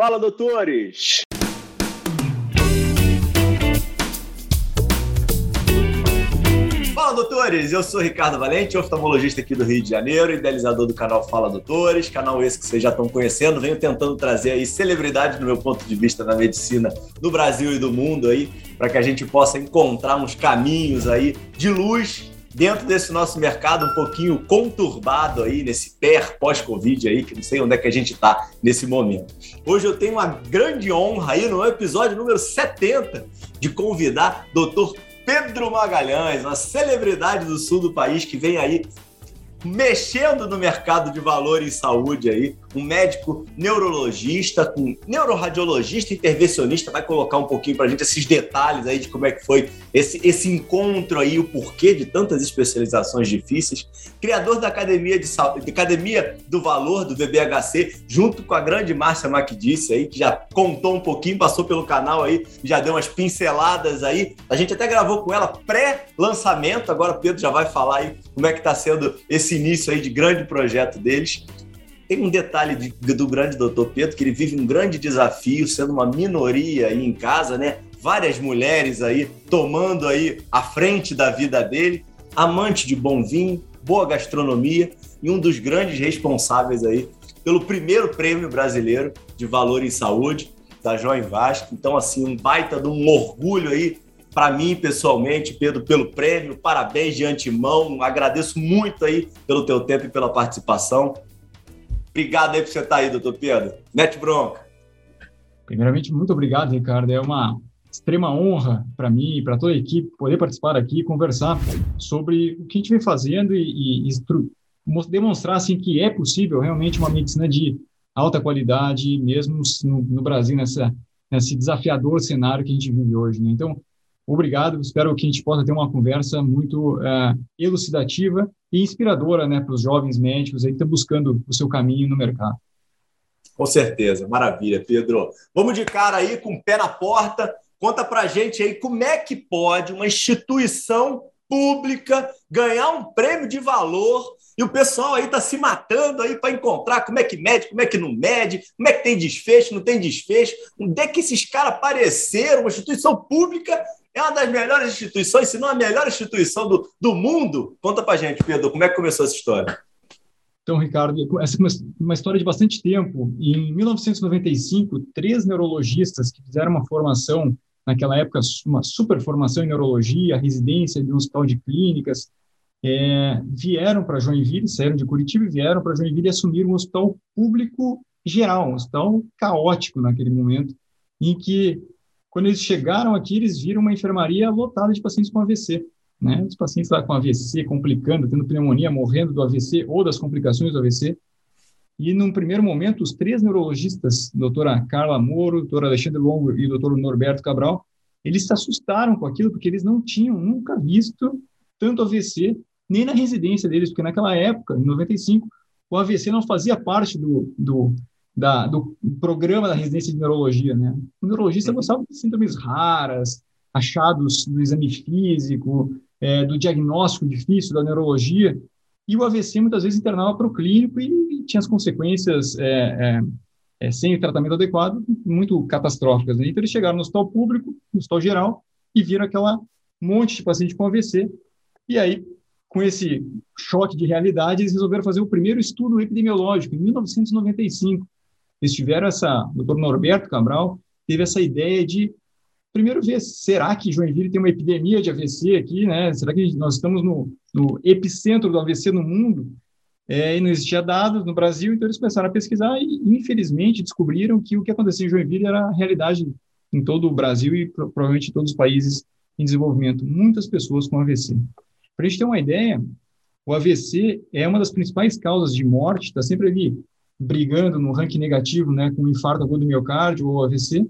Fala, doutores! Fala, doutores! Eu sou Ricardo Valente, oftalmologista aqui do Rio de Janeiro, idealizador do canal Fala Doutores, canal esse que vocês já estão conhecendo. Venho tentando trazer aí celebridade do meu ponto de vista na medicina do Brasil e do mundo aí, para que a gente possa encontrar uns caminhos aí de luz dentro desse nosso mercado um pouquinho conturbado aí, nesse pé pós-Covid aí, que não sei onde é que a gente está nesse momento. Hoje eu tenho uma grande honra aí no episódio número 70 de convidar Dr. Pedro Magalhães, uma celebridade do sul do país que vem aí mexendo no mercado de valor em saúde aí, um médico neurologista, com neuroradiologista intervencionista, vai colocar um pouquinho para a gente esses detalhes aí de como é que foi esse, esse encontro aí, o porquê de tantas especializações difíceis. Criador da Academia de, de Academia do Valor, do VBHC, junto com a grande Márcia Macdice aí, que já contou um pouquinho, passou pelo canal aí, já deu umas pinceladas aí. A gente até gravou com ela pré-lançamento, agora o Pedro já vai falar aí como é que está sendo esse início aí de grande projeto deles. Tem um detalhe de, do grande doutor Pedro, que ele vive um grande desafio, sendo uma minoria aí em casa, né? Várias mulheres aí tomando aí a frente da vida dele, amante de bom vinho, boa gastronomia e um dos grandes responsáveis aí pelo primeiro prêmio brasileiro de valor em saúde da João Vasco. Então, assim, um baita de um orgulho aí para mim pessoalmente, Pedro, pelo prêmio. Parabéns de antemão. Agradeço muito aí pelo teu tempo e pela participação. Obrigado aí por você estar aí, doutor Pedro. Mete bronca. Primeiramente, muito obrigado, Ricardo. É uma extrema honra para mim e para toda a equipe poder participar aqui e conversar sobre o que a gente vem fazendo e, e demonstrar assim, que é possível realmente uma medicina de alta qualidade, mesmo no, no Brasil, nessa, nesse desafiador cenário que a gente vive hoje. Né? Então, obrigado. Espero que a gente possa ter uma conversa muito uh, elucidativa e inspiradora né, para os jovens médicos aí que estão buscando o seu caminho no mercado. Com certeza, maravilha, Pedro. Vamos de cara aí com o pé na porta. Conta para gente aí como é que pode uma instituição pública ganhar um prêmio de valor e o pessoal aí está se matando aí para encontrar como é que mede, como é que não mede, como é que tem desfecho, não tem desfecho. Onde é que esses caras apareceram? Uma instituição pública é uma das melhores instituições, se não a melhor instituição do, do mundo. Conta para gente, Pedro, como é que começou essa história? Então, Ricardo, essa é uma história de bastante tempo. Em 1995, três neurologistas que fizeram uma formação, naquela época, uma super formação em neurologia, residência de um hospital de clínicas, é, vieram para Joinville, saíram de Curitiba e vieram para Joinville assumiram um hospital público geral, um hospital caótico naquele momento, em que quando eles chegaram aqui, eles viram uma enfermaria lotada de pacientes com AVC. Né? Os pacientes lá com AVC, complicando, tendo pneumonia, morrendo do AVC ou das complicações do AVC. E, num primeiro momento, os três neurologistas, doutora Carla Moro, doutora Alexandre Longo e doutor Norberto Cabral, eles se assustaram com aquilo, porque eles não tinham nunca visto tanto AVC, nem na residência deles, porque naquela época, em 95, o AVC não fazia parte do, do, da, do programa da residência de neurologia, né? O neurologista gostava de síndromes raras, achados do exame físico, é, do diagnóstico difícil da neurologia, e o AVC muitas vezes internava para o clínico e, e, tinha as consequências é, é, é, sem o tratamento adequado muito catastróficas. Né? Então eles chegaram no hospital público, no hospital geral, e viram aquela monte de paciente com AVC, e aí com esse choque de realidade, eles resolveram fazer o primeiro estudo epidemiológico, em 1995, eles tiveram essa, o doutor Norberto Cabral teve essa ideia de primeiro ver, será que Joinville tem uma epidemia de AVC aqui, né? Será que nós estamos no, no epicentro do AVC no mundo? É, e não existia dados no Brasil, então eles começaram a pesquisar e, infelizmente, descobriram que o que acontecia em Joinville era a realidade em todo o Brasil e provavelmente em todos os países em desenvolvimento. Muitas pessoas com AVC. Para a gente ter uma ideia, o AVC é uma das principais causas de morte, está sempre ali brigando no ranking negativo, né, com infarto agudo do miocárdio ou AVC,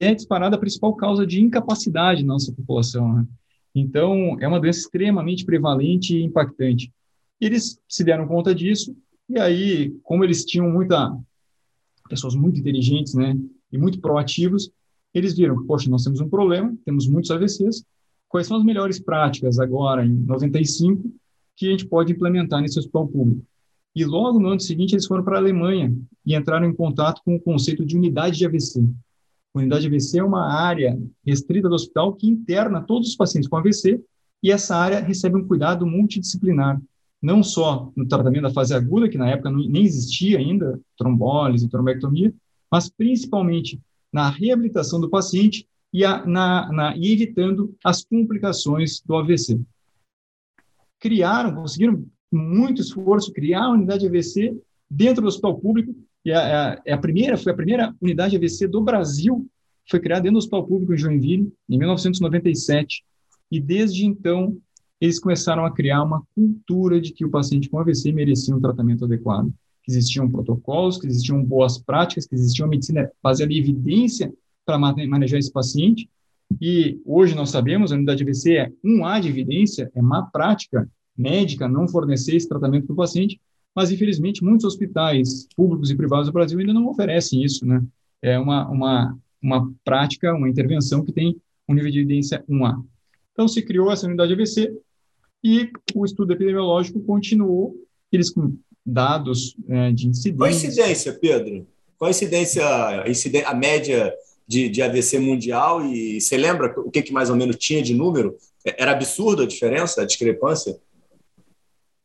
é disparada a principal causa de incapacidade na nossa população. Né? Então, é uma doença extremamente prevalente e impactante. Eles se deram conta disso, e aí, como eles tinham muita pessoas muito inteligentes, né, e muito proativos, eles viram, poxa, nós temos um problema, temos muitos AVCs, quais são as melhores práticas agora, em 95, que a gente pode implementar nesse hospital público? E logo no ano seguinte, eles foram para a Alemanha e entraram em contato com o conceito de unidade de AVC. Unidade de AVC é uma área restrita do hospital que interna todos os pacientes com AVC e essa área recebe um cuidado multidisciplinar, não só no tratamento da fase aguda, que na época nem existia ainda, trombólise, trombectomia, mas principalmente na reabilitação do paciente e, a, na, na, e evitando as complicações do AVC. Criaram, conseguiram muito esforço criar a unidade AVC dentro do hospital público e a, é a, primeira foi a primeira unidade AVC do Brasil foi criada dentro do hospital público em Joinville em 1997 e desde então eles começaram a criar uma cultura de que o paciente com AVC merecia um tratamento adequado que existiam protocolos que existiam boas práticas que existia uma medicina baseada em evidência para manejar esse paciente e hoje nós sabemos a unidade AVC é um A de evidência é má prática médica não fornecer esse tratamento para o paciente, mas infelizmente muitos hospitais públicos e privados do Brasil ainda não oferecem isso, né? É uma, uma, uma prática, uma intervenção que tem um nível de evidência 1A. Então se criou essa unidade AVC e o estudo epidemiológico continuou, eles com dados é, de incidência. Qual a incidência, Pedro? Qual a incidência, a média de, de AVC mundial? E você lembra o que, que mais ou menos tinha de número? Era absurda a diferença, a discrepância?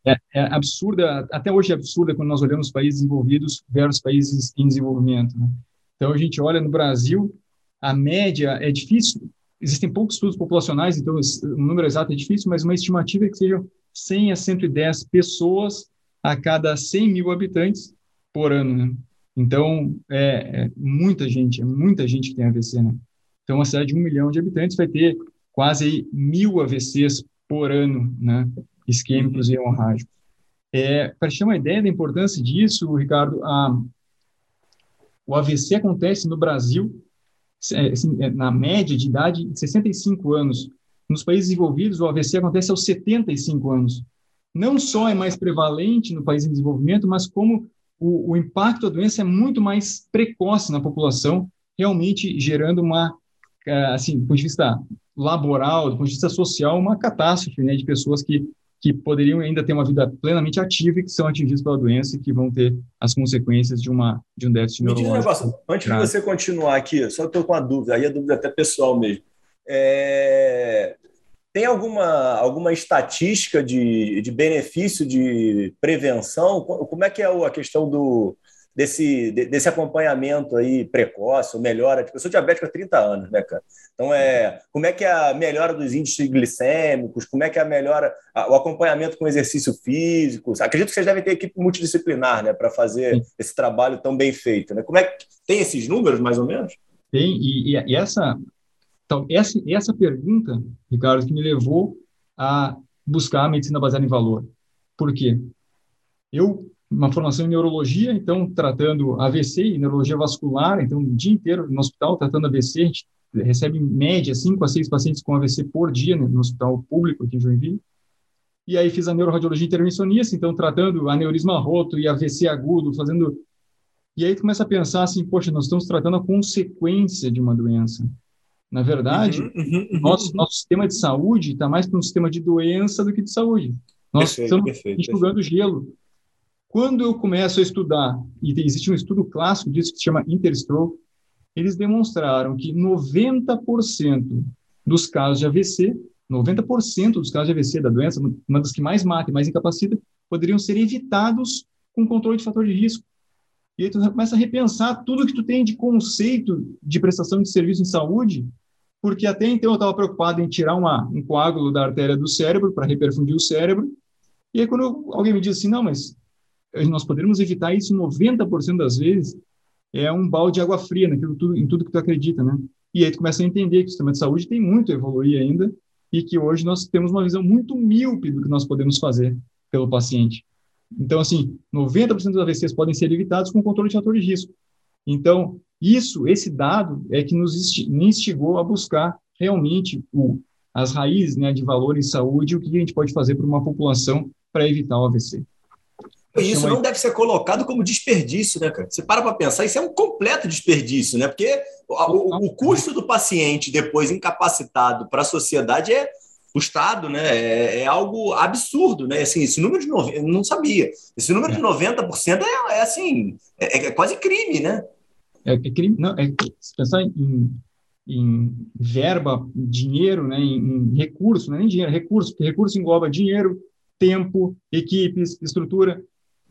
É, é, absurda, até hoje é absurda quando nós olhamos países desenvolvidos versus países em desenvolvimento. Né? Então, a gente olha no Brasil, a média é difícil, existem poucos estudos populacionais, então o número exato é difícil, mas uma estimativa é que sejam 100 a 110 pessoas a cada 100 mil habitantes por ano. Né? Então, é, é, muita gente, é muita gente que tem AVC. Né? Então, uma cidade de um milhão de habitantes vai ter quase mil AVCs por ano, né? Isquêmicos e hemorrágicos. É, Para te ter uma ideia da importância disso, Ricardo, a, o AVC acontece no Brasil, é, assim, é, na média de idade, de 65 anos. Nos países desenvolvidos, o AVC acontece aos 75 anos. Não só é mais prevalente no país em desenvolvimento, mas como o, o impacto da doença é muito mais precoce na população, realmente gerando uma, é, assim, do ponto de vista laboral, do ponto de vista social, uma catástrofe né, de pessoas que que poderiam ainda ter uma vida plenamente ativa e que são atingidos pela doença e que vão ter as consequências de, uma, de um déficit Me neurológico. Um negócio, antes de você continuar aqui, só estou com uma dúvida, aí a dúvida é até pessoal mesmo. É... Tem alguma, alguma estatística de, de benefício de prevenção? Como é que é a questão do, desse, desse acompanhamento aí precoce, ou melhora. Tipo, eu sou diabético há 30 anos, né, cara? Então, é, como é que é a melhora dos índices glicêmicos, como é que é a melhora, a, o acompanhamento com exercício físico? Acredito que vocês devem ter equipe multidisciplinar, né, para fazer Sim. esse trabalho tão bem feito, né? Como é que tem esses números, mais ou menos? Tem, e, e essa, então, essa, essa pergunta, Ricardo, que me levou a buscar a medicina baseada em valor. Por quê? Eu uma formação em neurologia, então tratando AVC e neurologia vascular, então o dia inteiro no hospital tratando AVC, a gente recebe em média 5 a 6 pacientes com AVC por dia né, no hospital público aqui em Joinville. E aí fiz a neuroradiologia intervencionista, então tratando aneurisma roto e AVC agudo, fazendo... E aí tu começa a pensar assim, poxa, nós estamos tratando a consequência de uma doença. Na verdade, uhum, uhum, uhum, nosso, nosso sistema de saúde está mais para um sistema de doença do que de saúde. Nós perfeito, estamos perfeito, enxugando perfeito. gelo quando eu começo a estudar, e existe um estudo clássico disso que se chama Interstroke, eles demonstraram que 90% dos casos de AVC, 90% dos casos de AVC da doença, uma das que mais mata e mais incapacita, poderiam ser evitados com controle de fator de risco. E aí tu começa a repensar tudo que tu tem de conceito de prestação de serviço em saúde, porque até então eu estava preocupado em tirar uma, um coágulo da artéria do cérebro para reperfundir o cérebro, e aí quando alguém me diz assim, não, mas nós poderíamos evitar isso 90% das vezes, é um balde de água fria naquilo tudo, em tudo que tu acredita, né? E aí tu começa a entender que o sistema de saúde tem muito a evoluir ainda e que hoje nós temos uma visão muito míope do que nós podemos fazer pelo paciente. Então, assim, 90% dos AVCs podem ser evitados com controle de fator de risco. Então, isso, esse dado é que nos instigou a buscar realmente o, as raízes né, de valor em saúde e o que a gente pode fazer para uma população para evitar o AVC. Isso não deve ser colocado como desperdício, né, cara? Você para para pensar, isso é um completo desperdício, né? Porque o, o, custo do paciente depois incapacitado para a sociedade é, o Estado, né? É, é, algo absurdo, né? Assim, esse número de 90%, não sabia. Esse número é. de 90% é, é assim, é, é, quase crime, né? É, é crime, não, é, se pensar em, em verba, dinheiro, né, em, em recurso, não é nem dinheiro, recurso, porque recurso engloba dinheiro, tempo, equipes, estrutura,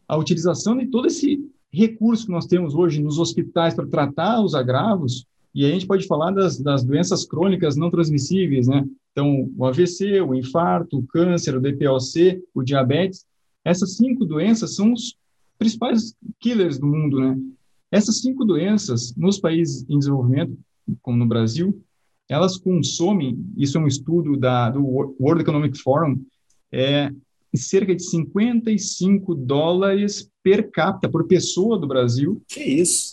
a utilização de todo esse recurso que nós temos hoje nos hospitais para tratar os agravos, e a gente pode falar das, das doenças crônicas não transmissíveis, né? Então, o AVC, o infarto, o câncer, o DPOC, o diabetes, essas cinco doenças são os principais killers do mundo, né? Essas cinco doenças, nos países em desenvolvimento, como no Brasil, elas consomem, isso é um estudo da, do World Economic Forum, é, cerca de 55 dólares per capita, por pessoa do Brasil,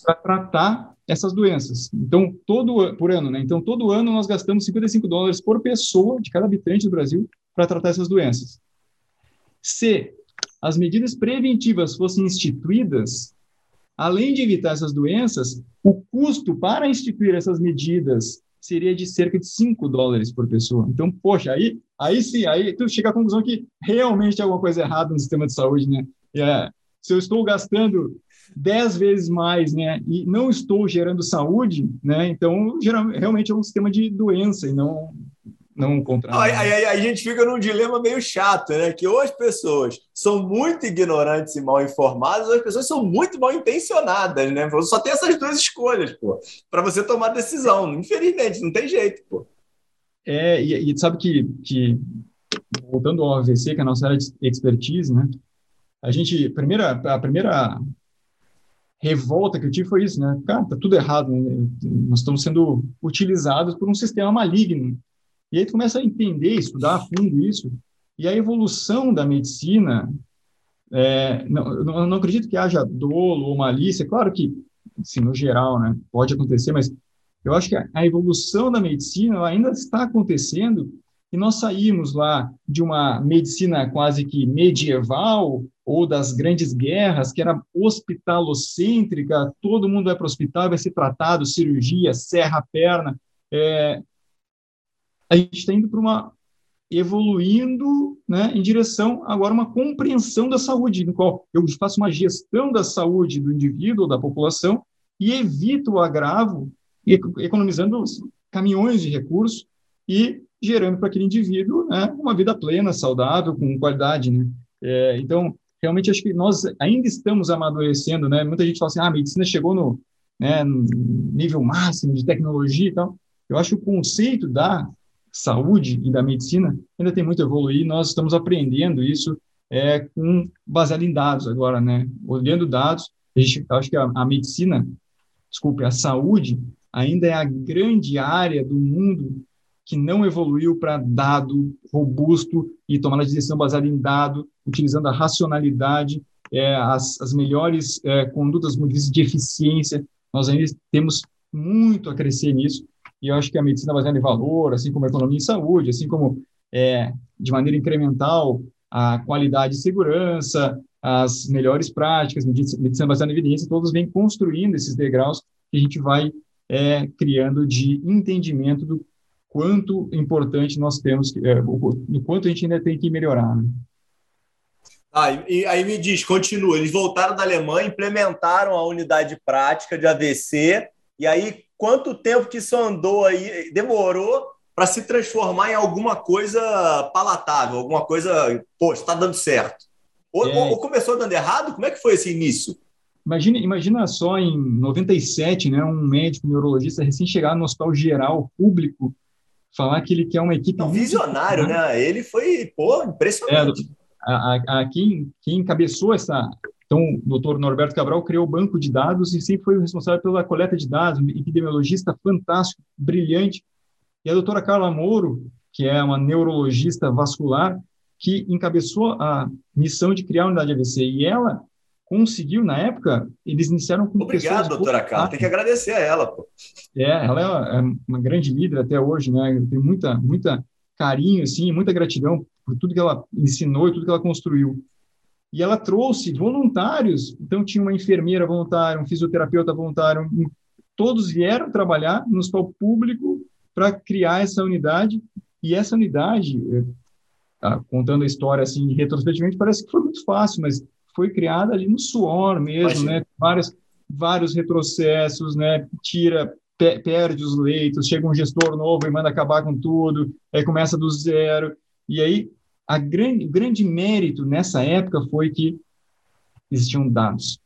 para tratar essas doenças. Então, todo por ano, né? Então, todo ano nós gastamos 55 dólares por pessoa de cada habitante do Brasil para tratar essas doenças. Se as medidas preventivas fossem instituídas, além de evitar essas doenças, o custo para instituir essas medidas seria de cerca de 5 dólares por pessoa. Então, poxa, aí, aí sim, aí tu chega à conclusão que realmente tem alguma coisa errada no sistema de saúde, né? É, se eu estou gastando 10 vezes mais, né, e não estou gerando saúde, né, então geral, realmente é um sistema de doença e não não contrário. Aí, aí, aí, a gente fica num dilema meio chato, né? Que ou as pessoas são muito ignorantes e mal informadas, ou as pessoas são muito mal intencionadas, né? Só tem essas duas escolhas, pô, para você tomar decisão. Infelizmente, não tem jeito, pô. É, e, e sabe que, que, voltando ao AVC, que é a nossa área de expertise, né? A gente, primeira, a primeira revolta que eu tive foi isso, né? Cara, tá tudo errado, né? nós estamos sendo utilizados por um sistema maligno. E aí tu começa a entender, estudar a fundo isso, e a evolução da medicina, é, não, não, não acredito que haja dolo ou malícia, claro que, assim, no geral, né, pode acontecer, mas eu acho que a evolução da medicina ainda está acontecendo e nós saímos lá de uma medicina quase que medieval ou das grandes guerras, que era hospitalocêntrica, todo mundo vai para o hospital, vai ser tratado, cirurgia, serra a perna. É, a gente está indo para uma evoluindo né, em direção agora uma compreensão da saúde, no qual eu faço uma gestão da saúde do indivíduo da população e evito o agravo, economizando caminhões de recursos e gerando para aquele indivíduo né, uma vida plena, saudável, com qualidade. Né? É, então, realmente acho que nós ainda estamos amadurecendo, né? Muita gente fala assim, ah, a medicina chegou no, né, no nível máximo de tecnologia e tal. Eu acho que o conceito da saúde e da medicina ainda tem muito a evoluir. Nós estamos aprendendo isso é, com baseado em dados agora, né? Olhando dados, a gente acho que a, a medicina, desculpe, a saúde ainda é a grande área do mundo que não evoluiu para dado robusto e tomada de decisão baseada em dado, utilizando a racionalidade, é, as, as melhores é, condutas de eficiência. Nós ainda temos muito a crescer nisso, e eu acho que a medicina baseada em valor, assim como a economia em saúde, assim como é, de maneira incremental a qualidade e segurança, as melhores práticas, medicina baseada em evidência, todos vêm construindo esses degraus que a gente vai é, criando de entendimento do quanto importante nós temos, é, quanto a gente ainda tem que melhorar. Né? Ah, e aí me diz, continua. Eles voltaram da Alemanha, implementaram a unidade prática de AVC, e aí quanto tempo que isso andou aí, demorou para se transformar em alguma coisa palatável, alguma coisa, pô, está dando certo? Ou, é. ou, começou dando errado? Como é que foi esse início? Imagina, imagina só em 97, né, um médico neurologista recém-chegado no hospital geral público falar que ele quer uma equipe. Não, visionário, né? Ele foi, pô, impressionante. É, a, a, a, quem, quem encabeçou essa. Então, o doutor Norberto Cabral criou o banco de dados e sempre foi o responsável pela coleta de dados, um epidemiologista fantástico, brilhante. E a doutora Carla Mouro, que é uma neurologista vascular, que encabeçou a missão de criar a unidade AVC. E ela conseguiu, na época, eles iniciaram com Obrigado, doutora Carla, tem que agradecer a ela. Pô. É, ela é uma grande líder até hoje, né? Tem muita, muita carinho, assim, muita gratidão por tudo que ela ensinou e tudo que ela construiu. E ela trouxe voluntários, então tinha uma enfermeira voluntária, um fisioterapeuta voluntário, um, todos vieram trabalhar no hospital público para criar essa unidade E essa unidade, tá, contando a história assim retrospectivamente, parece que foi muito fácil, mas foi criada ali no suor mesmo, né? Vários, vários retrocessos, né? Tira, pe perde os leitos, chega um gestor novo e manda acabar com tudo, aí começa do zero. E aí, a grande, o grande mérito nessa época foi que existiam dados.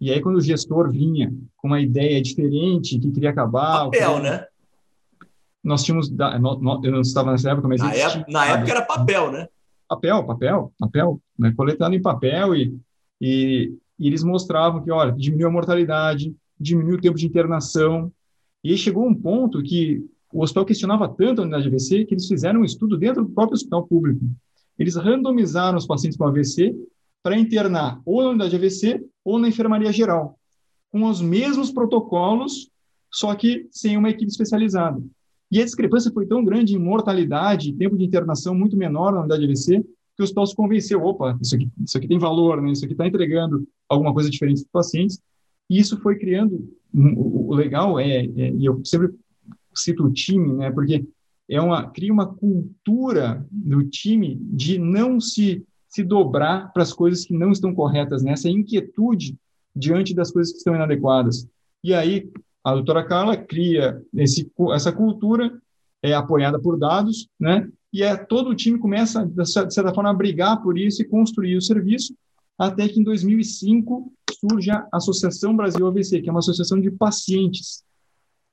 E aí, quando o gestor vinha com uma ideia diferente, que queria acabar... Papel, né? Nós tínhamos... Eu não estava nessa época, mas... Na, época, na época era papel, né? Papel, papel, papel. Né? Coletando em papel e, e, e eles mostravam que, olha, diminuiu a mortalidade, diminuiu o tempo de internação. E aí chegou um ponto que o hospital questionava tanto a unidade AVC que eles fizeram um estudo dentro do próprio hospital público. Eles randomizaram os pacientes com AVC para internar ou na unidade AVC ou na enfermaria geral, com os mesmos protocolos, só que sem uma equipe especializada. E a discrepância foi tão grande em mortalidade, tempo de internação muito menor na unidade AVC, que o hospital se convenceu, opa, isso aqui, isso aqui tem valor, né? isso aqui está entregando alguma coisa diferente para os pacientes. E isso foi criando, o legal é, é, e eu sempre cito o time, né, porque é uma, cria uma cultura do time de não se se dobrar para as coisas que não estão corretas, né? inquietude diante das coisas que estão inadequadas. E aí a doutora Carla cria esse, essa cultura é apoiada por dados, né? E é todo o time começa de certa forma a brigar por isso e construir o serviço, até que em 2005 surge a Associação Brasil AVC, que é uma associação de pacientes.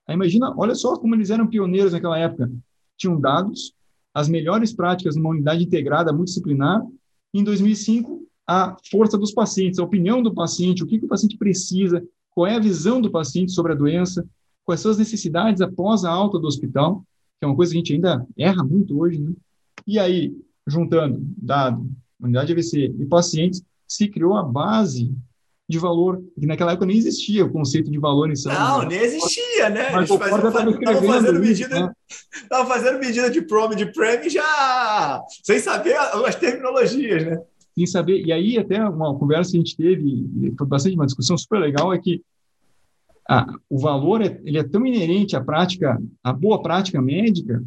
Aí imagina, olha só como eles eram pioneiros naquela época. Tinham dados, as melhores práticas numa unidade integrada multidisciplinar em 2005, a força dos pacientes, a opinião do paciente, o que, que o paciente precisa, qual é a visão do paciente sobre a doença, quais são as necessidades após a alta do hospital, que é uma coisa que a gente ainda erra muito hoje, né? E aí, juntando dado, unidade AVC e pacientes, se criou a base de valor, que naquela época nem existia o conceito de valor em saúde. Não, nem existia, né? Mas Eles estavam fazendo, medida, né? fazendo medida de prom de prêmio já sem saber as terminologias, né? Sem saber. E aí, até uma conversa que a gente teve, foi bastante uma discussão super legal, é que o valor é, ele é tão inerente à prática, à boa prática médica,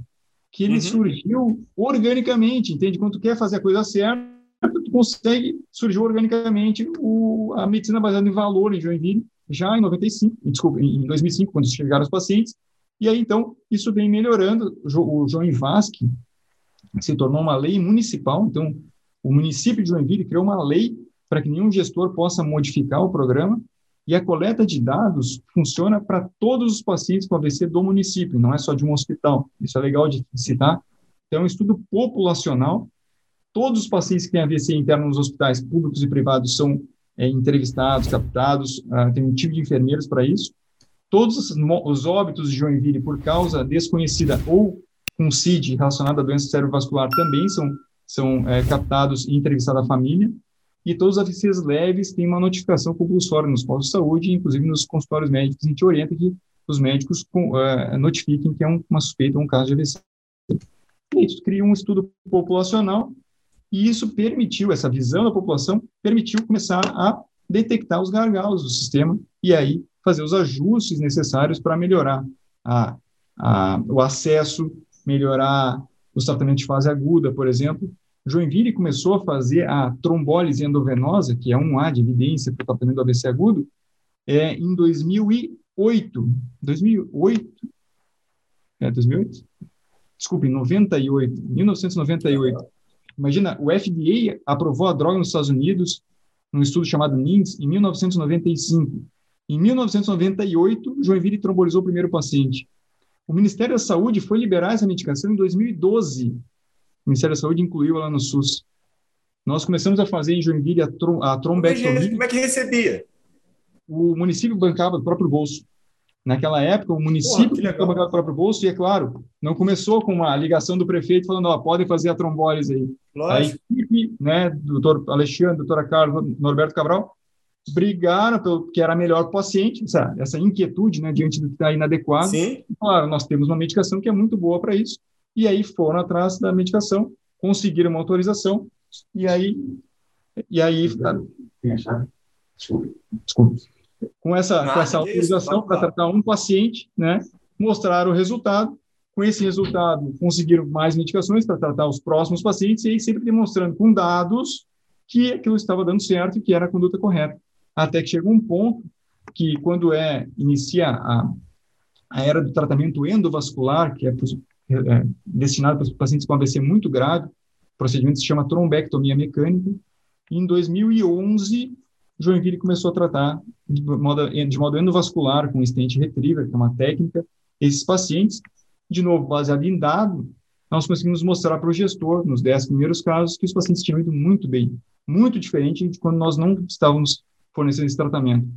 que ele uhum. surgiu organicamente, entende? Quando tu quer fazer a coisa certa, tu consegue, surgiu organicamente o, a medicina baseada em valor em Joinville, já em 95, desculpa, em 2005, quando chegaram os pacientes, e aí, então, isso vem melhorando. O João Vasque se tornou uma lei municipal, então, o município de Joinville criou uma lei para que nenhum gestor possa modificar o programa, e a coleta de dados funciona para todos os pacientes com AVC do município, não é só de um hospital. Isso é legal de citar. Então, é um estudo populacional Todos os pacientes que têm AVC interno nos hospitais públicos e privados são é, entrevistados, captados, uh, tem um time de enfermeiros para isso. Todos os, os, óbitos de Joinville por causa desconhecida ou com CID relacionada à doença cerebrovascular também são, são é, captados e entrevistados a família. E todos os AVCs leves têm uma notificação compulsória nos postos de saúde, inclusive nos consultórios médicos. A gente orienta que os médicos com, uh, notifiquem que é um, uma suspeita ou um caso de AVC. E isso cria um estudo populacional e isso permitiu, essa visão da população, permitiu começar a detectar os gargalos do sistema e aí fazer os ajustes necessários para melhorar a, a, o acesso, melhorar os tratamentos de fase aguda, por exemplo. Joinville começou a fazer a trombólise endovenosa, que é um A de evidência para o tratamento do AVC agudo, é, em 2008. 2008? É, 2008? Desculpe, 98. 1998. Imagina, o FDA aprovou a droga nos Estados Unidos, num estudo chamado NINDS, em 1995. Em 1998, Joinville trombolizou o primeiro paciente. O Ministério da Saúde foi liberar essa medicação em 2012. O Ministério da Saúde incluiu ela no SUS. Nós começamos a fazer em Joinville a, trom a trombectomia. Como é que recebia? O município bancava do próprio bolso. Naquela época, o município bancava do próprio bolso, e é claro, não começou com uma ligação do prefeito falando, ó, podem fazer a trombólise aí. Lógico. A equipe, né, do doutor Alexandre, doutora Carla, Norberto Cabral, brigaram pelo que era melhor para o paciente, essa, essa inquietude, né, diante do que está inadequado. Sim. Claro, nós temos uma medicação que é muito boa para isso, e aí foram atrás da medicação, conseguiram uma autorização, e aí... E aí... Desculpa. Desculpa com essa, com essa autorização para tratar um paciente, né, mostrar o resultado Com esse resultado, conseguiram mais medicações para tratar os próximos pacientes e aí sempre demonstrando com dados que aquilo estava dando certo e que era a conduta correta. Até que chegou um ponto que, quando é inicia a, a era do tratamento endovascular, que é, é, é destinado para os pacientes com AVC muito grave, o procedimento se chama trombectomia mecânica. Em 2011, Joinville começou a tratar de modo, de modo endovascular com stent retriever, que é uma técnica, esses pacientes, de novo, baseado em dado, nós conseguimos mostrar para o gestor, nos 10 primeiros casos, que os pacientes tinham ido muito bem, muito diferente de quando nós não estávamos fornecendo esse tratamento.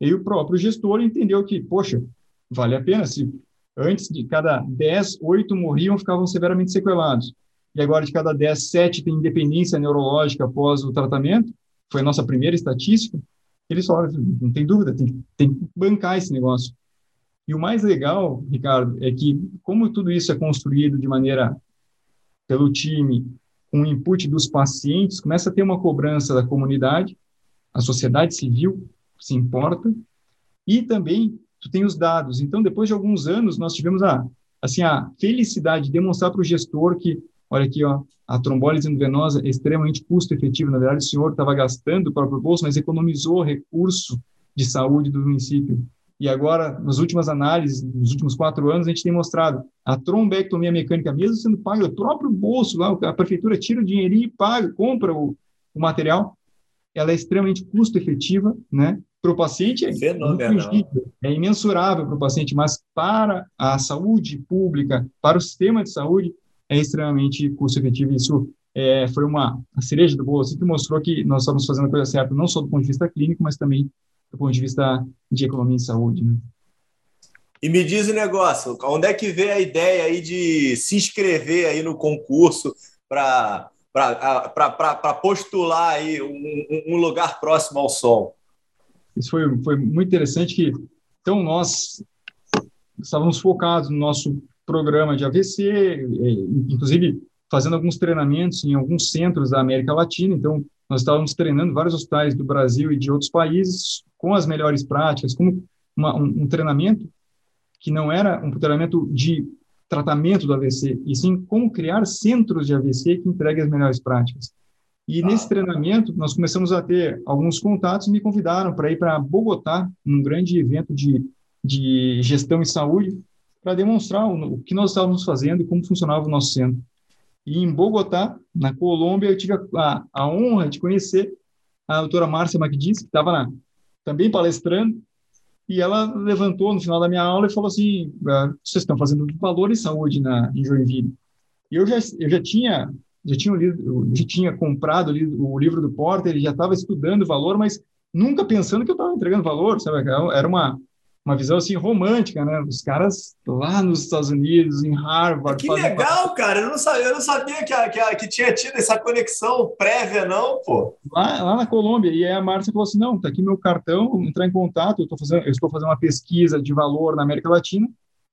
E o próprio gestor entendeu que, poxa, vale a pena, se antes de cada 10, 8 morriam, ficavam severamente sequelados, e agora de cada 10, 7 têm independência neurológica após o tratamento, foi a nossa primeira estatística, eles falaram, não tem dúvida, tem, tem que bancar esse negócio. E o mais legal, Ricardo, é que como tudo isso é construído de maneira pelo time, com o input dos pacientes, começa a ter uma cobrança da comunidade, a sociedade civil se importa, e também tu tem os dados. Então, depois de alguns anos, nós tivemos a, assim, a felicidade de demonstrar para o gestor que, olha aqui, ó, a trombólise endovenosa é extremamente custo-efetiva. Na verdade, o senhor estava gastando o próprio bolso, mas economizou recurso de saúde do município. E agora, nas últimas análises, nos últimos quatro anos, a gente tem mostrado a trombectomia mecânica, mesmo sendo paga do próprio bolso, lá, a prefeitura tira o dinheirinho e paga, compra o, o material, ela é extremamente custo-efetiva, né? Para o paciente é, é imensurável para o paciente, mas para a saúde pública, para o sistema de saúde, é extremamente custo-efetivo. Isso é, foi uma cereja do bolo, assim, que mostrou que nós estamos fazendo a coisa certa, não só do ponto de vista clínico, mas também do ponto de vista de economia e saúde. Né? E me diz o negócio, onde é que vem a ideia aí de se inscrever aí no concurso para para postular aí um, um, lugar próximo ao sol. Isso foi, foi muito interessante que então nós estávamos focados no nosso programa de AVC, inclusive fazendo alguns treinamentos em alguns centros da América Latina. Então nós estávamos treinando vários hospitais do Brasil e de outros países com as melhores práticas, como uma, um, um treinamento que não era um treinamento de tratamento do AVC, e sim como criar centros de AVC que entreguem as melhores práticas. E ah. nesse treinamento, nós começamos a ter alguns contatos e me convidaram para ir para Bogotá, um grande evento de, de gestão e saúde, para demonstrar o, o, que nós estávamos fazendo e como funcionava o nosso centro. E em Bogotá, na Colômbia, eu tive a, a, a honra de conhecer a doutora Márcia Macdis, que estava também palestrando, e ela levantou no final da minha aula e falou assim: ah, vocês estão fazendo valor e saúde na, em Joinville. E eu já, eu já tinha já tinha, lido, já tinha comprado o livro do Porter, já estava estudando valor, mas nunca pensando que eu estava entregando valor, sabe? Era uma, uma visão assim romântica, né? Os caras lá nos Estados Unidos, em Harvard. Que legal, cara! Eu não sabia, eu não sabia que, que, que tinha tido essa conexão prévia, não, pô. Lá, lá na Colômbia. E aí a Márcia falou assim: não, tá aqui meu cartão, entrar em contato. Eu, fazendo, eu estou fazendo uma pesquisa de valor na América Latina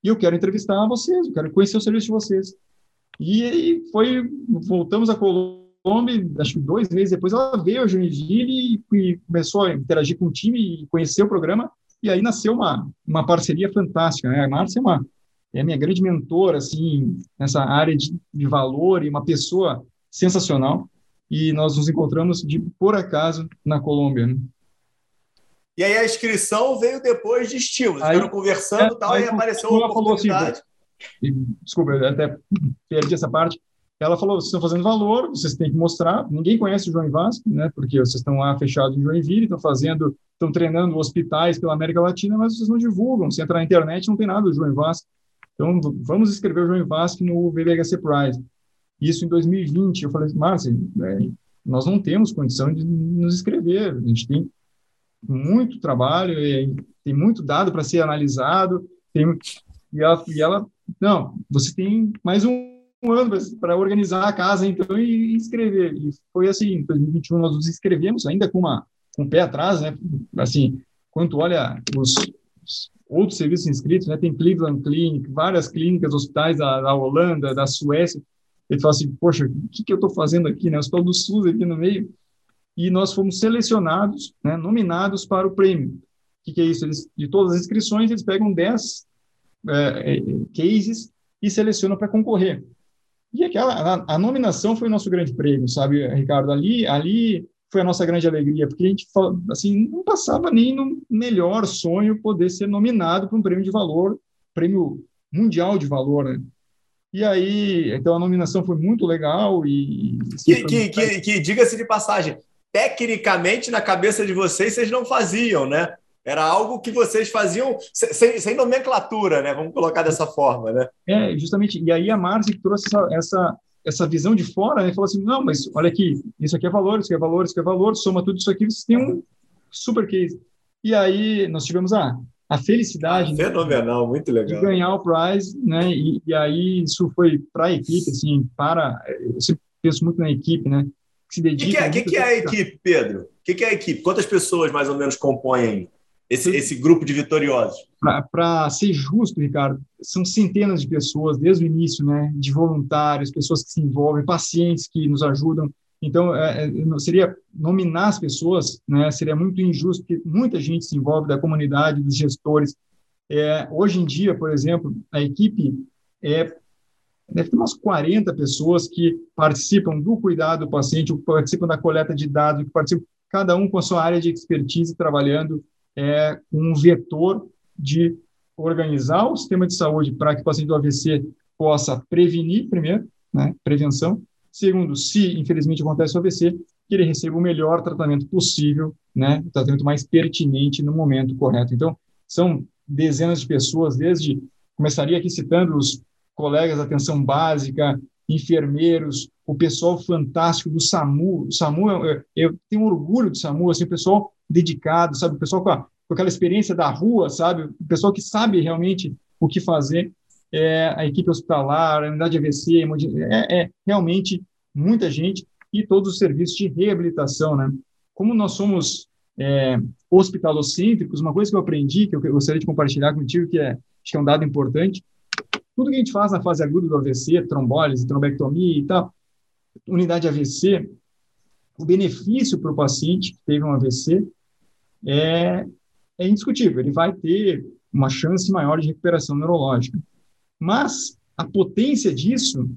e eu quero entrevistar vocês, eu quero conhecer o serviço de vocês. E aí foi, voltamos a Colômbia, acho que dois meses depois ela veio a Joinville e, e começou a interagir com o time e conhecer o programa. E aí nasceu uma, uma parceria fantástica, né? A Márcia é uma é minha grande mentora, assim, nessa área de, de valor e uma pessoa sensacional. E nós nos encontramos, de por acaso, na Colômbia. Né? E aí a inscrição veio depois de estímulos. Aí, Ficaram conversando é, tal, e apareceu uma oportunidade. Falou assim, desculpa, eu até perdi essa parte. Ela falou: vocês estão fazendo valor, vocês têm que mostrar. Ninguém conhece o João Vasco, né? Porque vocês estão lá fechados em Joinville, estão fazendo, estão treinando hospitais pela América Latina, mas vocês não divulgam. Se entrar na internet, não tem nada do João Vasco. Então, vamos escrever o João Vasco no VBHC Prize. Isso em 2020. Eu falei, Márcia, é, nós não temos condição de nos inscrever. A gente tem muito trabalho, tem muito dado para ser analisado. Tem, e, ela, e ela, não, você tem mais um um ano para organizar a casa, então, e, escrever. E foi assim, em 2021 nós nos inscrevemos, ainda com, uma, com o pé atrás, né? Assim, quando olha os, os, outros serviços inscritos, né? Tem Cleveland Clinic, várias clínicas, hospitais da, da Holanda, da Suécia. Ele fala assim, poxa, o que, que eu estou fazendo aqui, né? Eu estou do SUS aqui no meio. E nós fomos selecionados, né? Nominados para o prêmio. O que, que é isso? Eles, de todas as inscrições, eles pegam 10 é, é, cases e seleciona para concorrer. E aquela a, a, nominação foi o nosso grande prêmio, sabe, Ricardo? Ali, ali foi a nossa grande alegria, porque a gente assim não passava nem no melhor sonho poder ser nominado para um prêmio de valor, prêmio mundial de valor, né? E aí, então a nominação foi muito legal e que, que, que, que diga-se de passagem, tecnicamente na cabeça de vocês vocês não faziam, né? Era algo que vocês faziam sem, sem nomenclatura, né? Vamos colocar dessa forma, né? É, justamente. E aí a Márcia que trouxe essa, essa, essa visão de fora, né? Falou assim, não, mas olha aqui, isso aqui é valor, isso aqui é valor, isso aqui é valor, soma tudo isso aqui, você tem um super case. E aí nós tivemos a, a felicidade... Ah, fenomenal, né? muito legal. De ganhar o prize, né? E, e aí isso foi para a equipe, assim, para... Eu sempre penso muito na equipe, né? Que se dedica... O que, que, é, que, é a equipe, Pedro? O que, que é a equipe? Quantas pessoas mais ou menos compõem esse, esse grupo de vitoriosos? Para ser justo, Ricardo, são centenas de pessoas desde o início, né? De voluntários, pessoas que se envolvem, pacientes que nos ajudam. Então, é, é, seria nominar as pessoas, né? Seria muito injusto, porque muita gente se envolve da comunidade, dos gestores. É, hoje em dia, por exemplo, a equipe é deve ter umas 40 pessoas que participam do cuidado do paciente, que participam da coleta de dados, que participam, cada um com a sua área de expertise trabalhando é um vetor de organizar o sistema de saúde para que o paciente do AVC possa prevenir, primeiro, né, prevenção. Segundo, se infelizmente acontece o AVC, que ele receba o melhor tratamento possível, né, o tratamento mais pertinente no momento correto. Então, são dezenas de pessoas, desde, começaria aqui citando os colegas da atenção básica, enfermeiros, o pessoal fantástico do SAMU. O SAMU, eu, eu tenho orgulho do SAMU, assim, o pessoal dedicado, sabe? O pessoal com, a, com aquela experiência da rua, sabe? O pessoal que sabe realmente o que fazer. É, a equipe hospitalar, a unidade AVC, é, é realmente muita gente e todos os serviços de reabilitação, né? Como nós somos é, hospitalocêntricos, uma coisa que eu aprendi, que eu gostaria de compartilhar contigo, que é, acho que é um dado importante, tudo que a gente faz na fase aguda do AVC, trombólise, trombectomia e tal, unidade AVC, o benefício para o paciente que teve um AVC é, é indiscutível, ele vai ter uma chance maior de recuperação neurológica. Mas a potência disso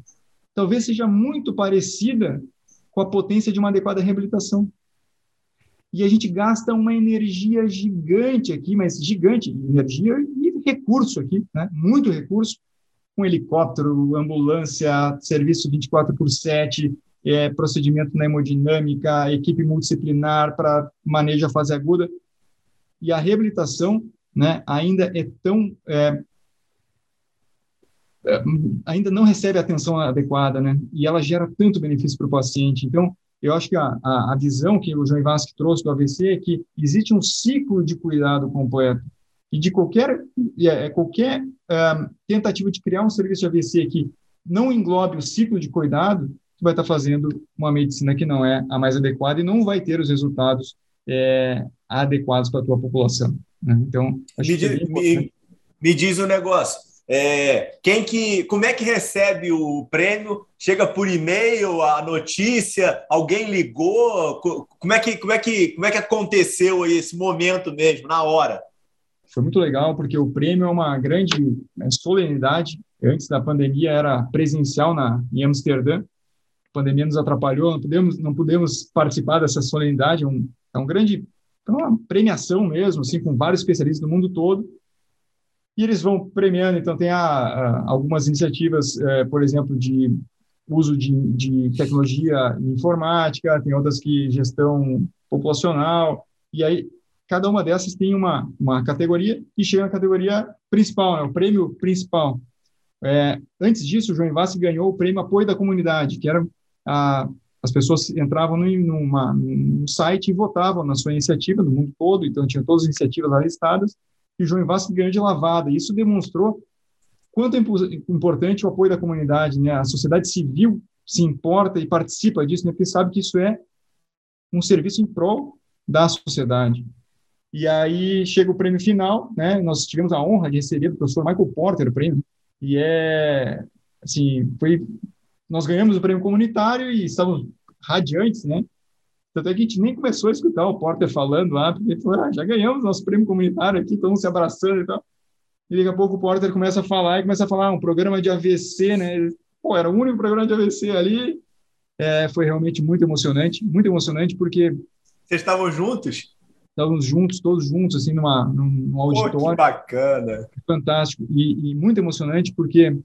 talvez seja muito parecida com a potência de uma adequada reabilitação. E a gente gasta uma energia gigante aqui, mas gigante, energia e recurso aqui, né? muito recurso, com helicóptero, ambulância, serviço 24 por 7, é, procedimento na hemodinâmica, equipe multidisciplinar para manejo da fase aguda. E a reabilitação né, ainda é tão. É, é, ainda não recebe a atenção adequada, né? E ela gera tanto benefício para o paciente. Então, eu acho que a, a, a, visão que o João Vasque trouxe do AVC é que existe um ciclo de cuidado completo. E de qualquer, é, qualquer um, tentativa de criar um serviço de AVC que não englobe o ciclo de cuidado, tu vai estar fazendo uma medicina que não é a mais adequada e não vai ter os resultados é, adequados para a tua população. Né? Então, me, diz, é me, me diz um negócio. É, quem que, como é que recebe o prêmio? Chega por e-mail a notícia? Alguém ligou? Como é que, como é que, como é que aconteceu esse momento mesmo na hora? Foi muito legal porque o prêmio é uma grande né, solenidade. Antes da pandemia era presencial na em Amsterdã a pandemia nos atrapalhou, não podemos, não podemos participar dessa solenidade, é um, é um grande, é uma premiação mesmo, assim, com vários especialistas do mundo todo, e eles vão premiando, então tem a, a, algumas iniciativas, é, por exemplo, de uso de, de tecnologia informática, tem outras que gestão populacional, e aí cada uma dessas tem uma, uma categoria e chega na categoria principal, né, o prêmio principal. É, antes disso, o João Vassi ganhou o prêmio Apoio da Comunidade, que era a, as pessoas entravam numa, num site e votavam na sua iniciativa no mundo todo, então tinha todas as iniciativas lá listadas, e João Vasco ganhou de lavada. Isso demonstrou quanto é importante o apoio da comunidade, né? A sociedade civil se importa e participa disso, né? porque sabe que isso é um serviço em prol da sociedade. E aí chega o prêmio final, né? Nós tivemos a honra de receber do professor Michael Porter o prêmio, e é assim, foi nós ganhamos o prêmio comunitário e estávamos radiantes, né? Tanto é que a gente nem começou a escutar o Porter falando lá, porque ele falou, ah, já ganhamos nosso prêmio comunitário aqui, estamos se abraçando e tal. e daqui a pouco o Porter começa a falar e começa a falar ah, um programa de AVC, né? Pô, era o único programa de AVC ali. É, foi realmente muito emocionante, muito emocionante porque vocês estavam juntos? Estávamos juntos, todos juntos, assim, numa, num, num auditório. Pô, que bacana! Fantástico e, e muito emocionante porque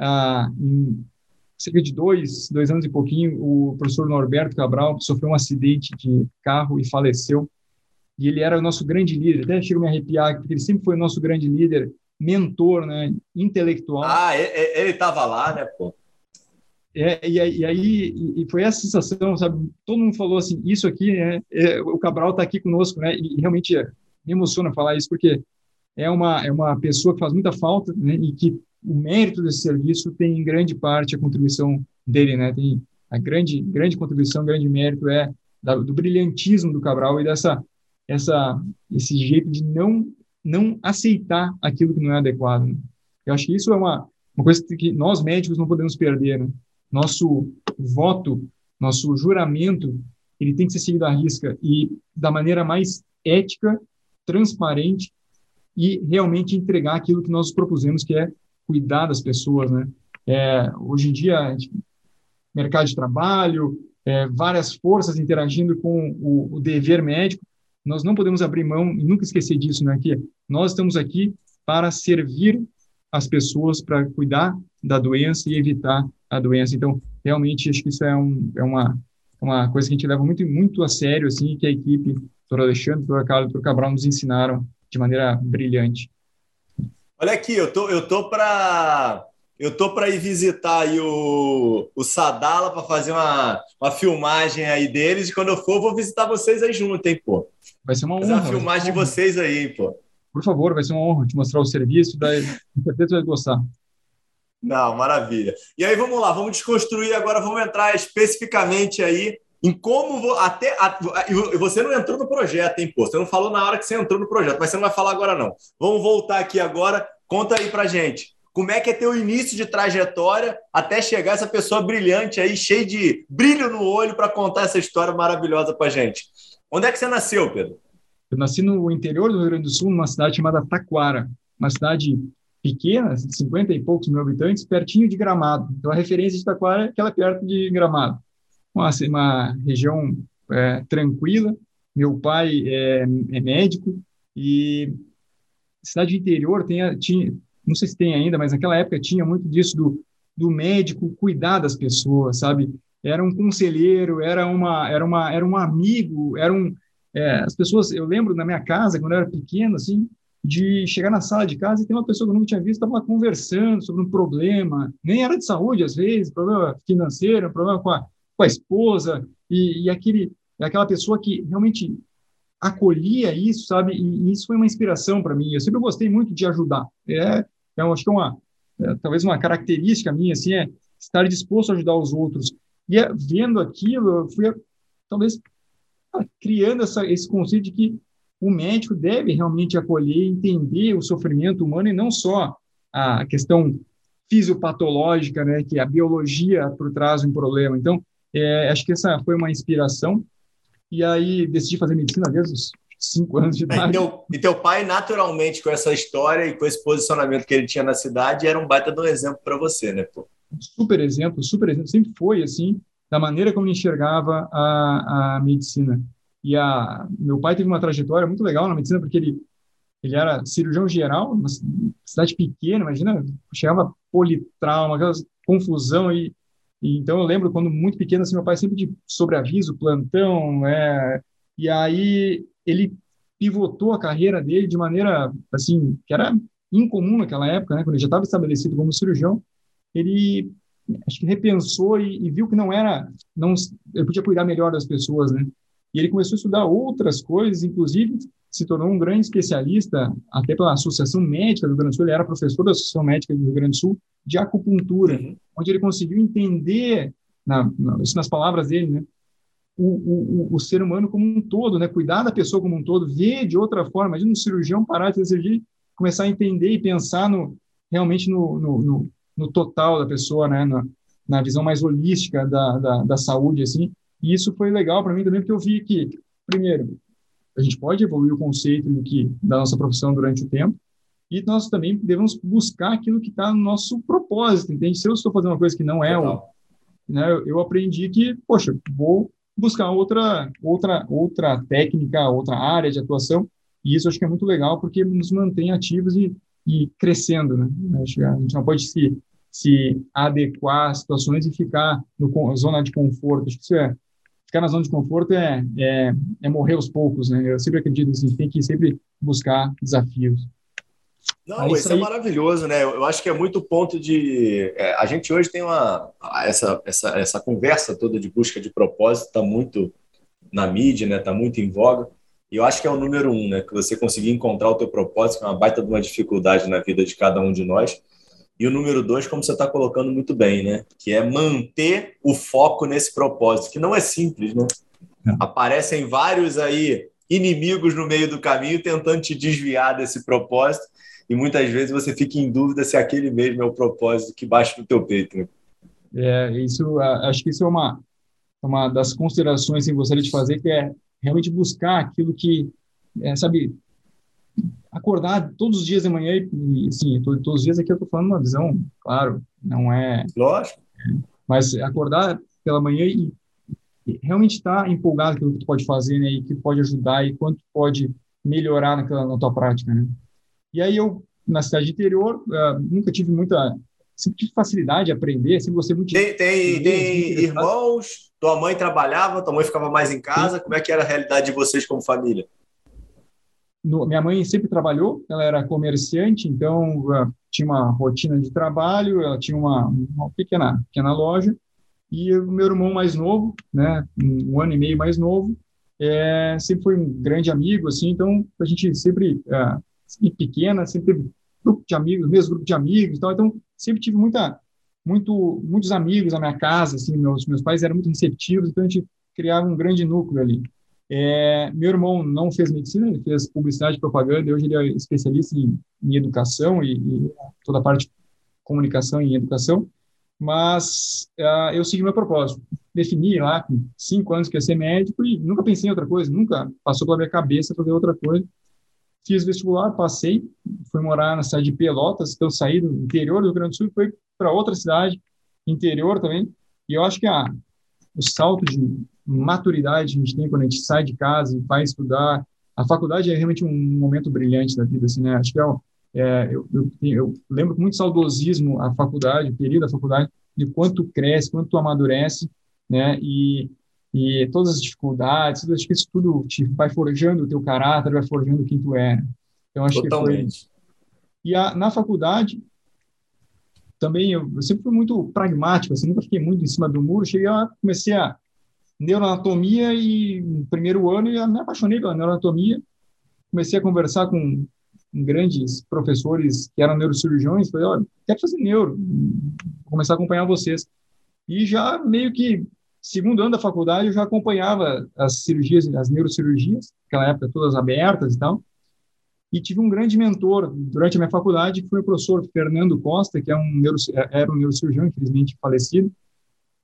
ah, em cerca de dois, dois anos e pouquinho, o professor Norberto Cabral sofreu um acidente de carro e faleceu. E ele era o nosso grande líder, até chego a me arrepiar, porque ele sempre foi o nosso grande líder, mentor, né, intelectual. Ah, ele estava lá, né, pô? É, e, e, aí e foi essa sensação, sabe? Todo mundo falou assim, isso aqui, né, é, o Cabral está aqui conosco, né? E, realmente me emociona falar isso, porque é uma, é uma pessoa que faz muita falta, né? E que o mérito desse serviço tem em grande parte a contribuição dele, né? Tem a grande grande contribuição, grande mérito é da, do brilhantismo do Cabral e dessa essa esse jeito de não não aceitar aquilo que não é adequado. Né? Eu acho que isso é uma uma coisa que nós médicos não podemos perder, né? Nosso voto, nosso juramento, ele tem que ser seguido à risca e da maneira mais ética, transparente e realmente entregar aquilo que nós propusemos, que é cuidar das pessoas, né? É, hoje em dia, mercado de trabalho, é, várias forças interagindo com o, o, dever médico, nós não podemos abrir mão e nunca esquecer disso, né? Que nós estamos aqui para servir as pessoas, para cuidar da doença e evitar a doença. Então, realmente, acho que isso é, um, é uma, uma coisa que a gente leva muito, muito a sério, assim, que a equipe, doutor Alexandre, doutor Carlos, doutor Cabral, nos ensinaram de maneira brilhante. Olha aqui, eu tô, eu tô para eu tô para ir visitar aí o, o Sadala para fazer uma, uma filmagem aí deles e quando eu for vou visitar vocês aí junto, hein, pô. Vai ser uma honra. Fazer uma filmagem de vocês aí, hein, pô. Por favor, vai ser uma honra te mostrar o serviço, daí com certeza vai gostar. Não, maravilha. E aí vamos lá, vamos desconstruir agora, vamos entrar especificamente aí em como até a, você não entrou no projeto, hein, pô? Você não falou na hora que você entrou no projeto, mas você não vai falar agora não. Vamos voltar aqui agora. Conta aí pra gente. Como é que é teu início de trajetória até chegar essa pessoa brilhante aí, cheia de brilho no olho para contar essa história maravilhosa pra gente? Onde é que você nasceu, Pedro? Eu nasci no interior do Rio Grande do Sul, numa cidade chamada Taquara, uma cidade pequena, 50 e poucos mil habitantes, pertinho de Gramado. Então a referência de Taquara é aquela é perto de Gramado uma, uma região é, tranquila. Meu pai é, é, médico e cidade interior tem, tinha, não sei se tem ainda, mas naquela época tinha muito disso do, do médico cuidar das pessoas, sabe? Era um conselheiro, era uma, era uma, era um amigo, era um, é, as pessoas. Eu lembro na minha casa quando eu era pequeno, assim, de chegar na sala de casa e ter uma pessoa que eu nunca tinha visto, estava conversando sobre um problema, nem era de saúde às vezes, problema financeiro, problema com a, com a esposa, e, e aquele, aquela pessoa que realmente acolhia isso, sabe? E, e isso foi uma inspiração para mim. Eu sempre gostei muito de ajudar. É, é acho que é uma, é, talvez uma característica minha, assim, é estar disposto a ajudar os outros. E é, vendo aquilo, eu fui, talvez, criando essa, esse conceito de que o médico deve realmente acolher, entender o sofrimento humano e não só a questão fisiopatológica, né, que a biologia por trás de um problema. Então, é, acho que essa foi uma inspiração. E aí decidi fazer medicina desde os cinco anos de idade. E teu, e teu pai, naturalmente, com essa história e com esse posicionamento que ele tinha na cidade, era um baita de um exemplo para você, né, pô? Super exemplo, super exemplo. Sempre foi assim, da maneira como ele enxergava a, a medicina. E a, meu pai teve uma trajetória muito legal na medicina, porque ele, ele era cirurgião geral, uma cidade pequena, imagina, chegava politrauma, aquela confusão, e então eu lembro quando muito pequeno, assim, meu pai sempre de sobreaviso, plantão, é, e aí ele pivotou a carreira dele de maneira assim que era incomum naquela época, né? Quando ele já estava estabelecido como cirurgião, ele acho que repensou e, e, viu que não era, não, ele podia cuidar melhor das pessoas, né? E ele começou a estudar outras coisas, inclusive se tornou um grande especialista, até pela Associação Médica do Rio Grande do Sul, ele era professor da Associação Médica do Rio Grande do Sul, de acupuntura, uhum. onde ele conseguiu entender, na, na, isso nas palavras dele, né, o, o, o, ser humano como um todo, né, cuidar da pessoa como um todo, ver de outra forma, imagina um cirurgião parar de fazer começar a entender e pensar no, realmente no, no, no, no total da pessoa, né, na, na visão mais holística da, da, da saúde, assim, e isso foi legal para mim também, porque eu vi que, primeiro, a gente pode evoluir o conceito do que da nossa profissão durante o tempo, e nós também devemos buscar aquilo que está no nosso propósito, entende? Se eu estou fazendo uma coisa que não é o, né, eu aprendi que, poxa, vou buscar outra, outra, outra técnica, outra área de atuação, e isso acho que é muito legal porque nos mantém ativos e, e crescendo, né? A gente não pode se, se adequar a situações e ficar no zona de conforto. Acho que isso é ficar na zona de conforto é, é, é morrer aos poucos, né? Eu sempre acredito assim, tem que sempre buscar desafios. Não, isso, isso é maravilhoso, né? Eu acho que é muito ponto de. É, a gente hoje tem uma. Essa, essa, essa conversa toda de busca de propósito está muito na mídia, né? Está muito em voga. E eu acho que é o número um, né? Que você conseguir encontrar o teu propósito, que é uma baita de uma dificuldade na vida de cada um de nós. E o número dois, como você está colocando muito bem, né? Que é manter o foco nesse propósito, que não é simples, né? É. Aparecem vários aí inimigos no meio do caminho tentando te desviar desse propósito e muitas vezes você fica em dúvida se aquele mesmo é o propósito que baixa no teu peito. Né? É, isso, acho que isso é uma, uma das considerações que eu gostaria de fazer, que é realmente buscar aquilo que, é, sabe, acordar todos os dias de manhã e, assim, todos, todos os dias aqui eu estou falando uma visão, claro, não é... Lógico. É, mas acordar pela manhã e, e realmente estar tá empolgado com o que tu pode fazer, né, e que pode ajudar e quanto pode melhorar naquela, na tua prática, né? E aí eu, na cidade interior, uh, nunca tive muita sempre tive facilidade de aprender, sempre gostei muito Tem, tem, tem irmãos? Tua mãe trabalhava, tua mãe ficava mais em casa? Como é que era a realidade de vocês como família? No, minha mãe sempre trabalhou, ela era comerciante, então uh, tinha uma rotina de trabalho, ela tinha uma, uma pequena, pequena loja, e o meu irmão mais novo, né, um ano e meio mais novo, é, sempre foi um grande amigo, assim, então a gente sempre uh, e pequena, sempre teve grupo de amigos, mesmo grupo de amigos, então, então sempre tive muita, muito, muitos amigos na minha casa, assim, meus, meus pais eram muito receptivos, então a gente criava um grande núcleo ali. É, meu irmão não fez medicina, ele fez publicidade e propaganda, hoje ele é especialista em, em educação e, e, toda a parte de comunicação e educação, mas uh, eu segui meu propósito. Defini lá com cinco anos que ia ser médico e nunca pensei em outra coisa, nunca passou pela minha cabeça fazer outra coisa. Fiz vestibular, passei, fui morar na cidade de Pelotas, então saí do interior do Rio Grande do Sul fui para outra cidade, interior também. E eu acho que a, o salto de maturidade que a gente tem quando a gente sai de casa e vai estudar, a faculdade é realmente um momento brilhante da vida, assim, né? Acho que é, é eu, eu, eu, lembro com muito saudosismo a faculdade, o período da faculdade, de quanto cresce, quanto amadurece, né? E e todas as dificuldades, acho que isso tudo te vai forjando o teu caráter, vai forjando quem tu é. Então, acho Totalmente. que foi... E a, na faculdade, também, eu, eu, sempre fui muito pragmático, assim, nunca fiquei muito em cima do muro, cheguei lá, comecei a neuroanatomia e primeiro ano eu me apaixonei pela neuroanatomia, comecei a conversar com, grandes professores que eram neurocirurgiões, falei, olha, quero fazer neuro, vou começar a acompanhar vocês. E já meio que segundo ano da faculdade, eu já acompanhava as cirurgias, as neurocirurgias, naquela época todas abertas e tal. E tive um grande mentor durante a minha faculdade, que foi o professor Fernando Costa, que é um neuro, era um neurocirurgião, infelizmente falecido.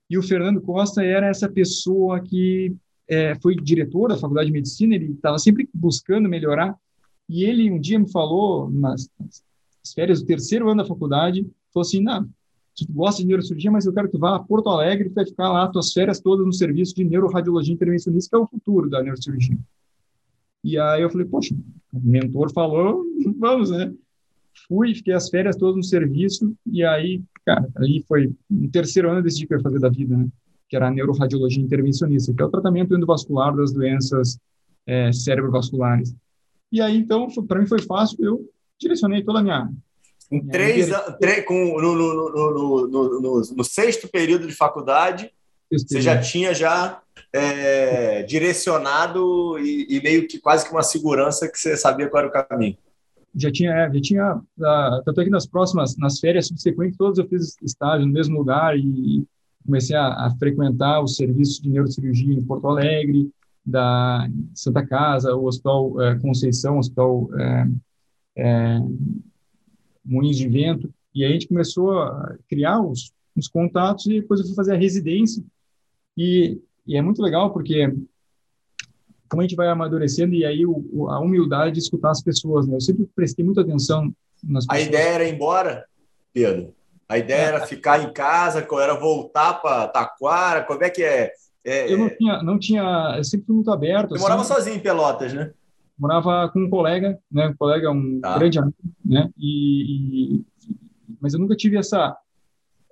E o Fernando Costa era essa pessoa que é, foi diretor da faculdade de medicina, ele estava sempre buscando melhorar. E ele um dia me falou, nas, nas férias do terceiro ano da faculdade, falou assim: não, tu gosta de neurocirurgia, mas eu quero que tu vá a Porto Alegre e vai ficar lá tuas férias todas no serviço de neuroradiologia intervencionista, que é o futuro da neurocirurgia. E aí eu falei, poxa, o mentor falou, vamos, né? Fui, fiquei as férias todas no serviço, e aí, cara, ali foi, no terceiro ano eu decidi que eu ia fazer da vida, né? Que era a neuroradiologia intervencionista, que é o tratamento endovascular das doenças é, cerebrovasculares. E aí, então, para mim foi fácil, eu direcionei toda a minha em três, três com, no, no, no, no, sexto período de faculdade, você já tinha já é, direcionado e, e, meio que quase que uma segurança que você sabia qual era o caminho. Já tinha, é, já tinha, uh, tanto é que nas próximas, nas férias subsequentes, todos eu fiz estágio no mesmo lugar e comecei a, a frequentar os serviços de neurocirurgia em Porto Alegre, da Santa Casa, o Hospital é, Conceição, o Hospital é, é, moinhos de vento, e aí a gente começou a criar os, os contatos e depois eu fui fazer a residência. E, e é muito legal porque como a gente vai amadurecendo e aí o, a humildade de escutar as pessoas, né? Eu sempre prestei muita atenção A ideia era ir embora, Pedro? A ideia é. era ficar em casa, era voltar para Taquara? Como é que é? é? eu não tinha, não tinha, eu sempre fui muito aberto. Você assim, morava sozinho em Pelotas, né? Morava com um colega, né? Um colega, um tá. grande amigo, né? E, e, mas eu nunca tive essa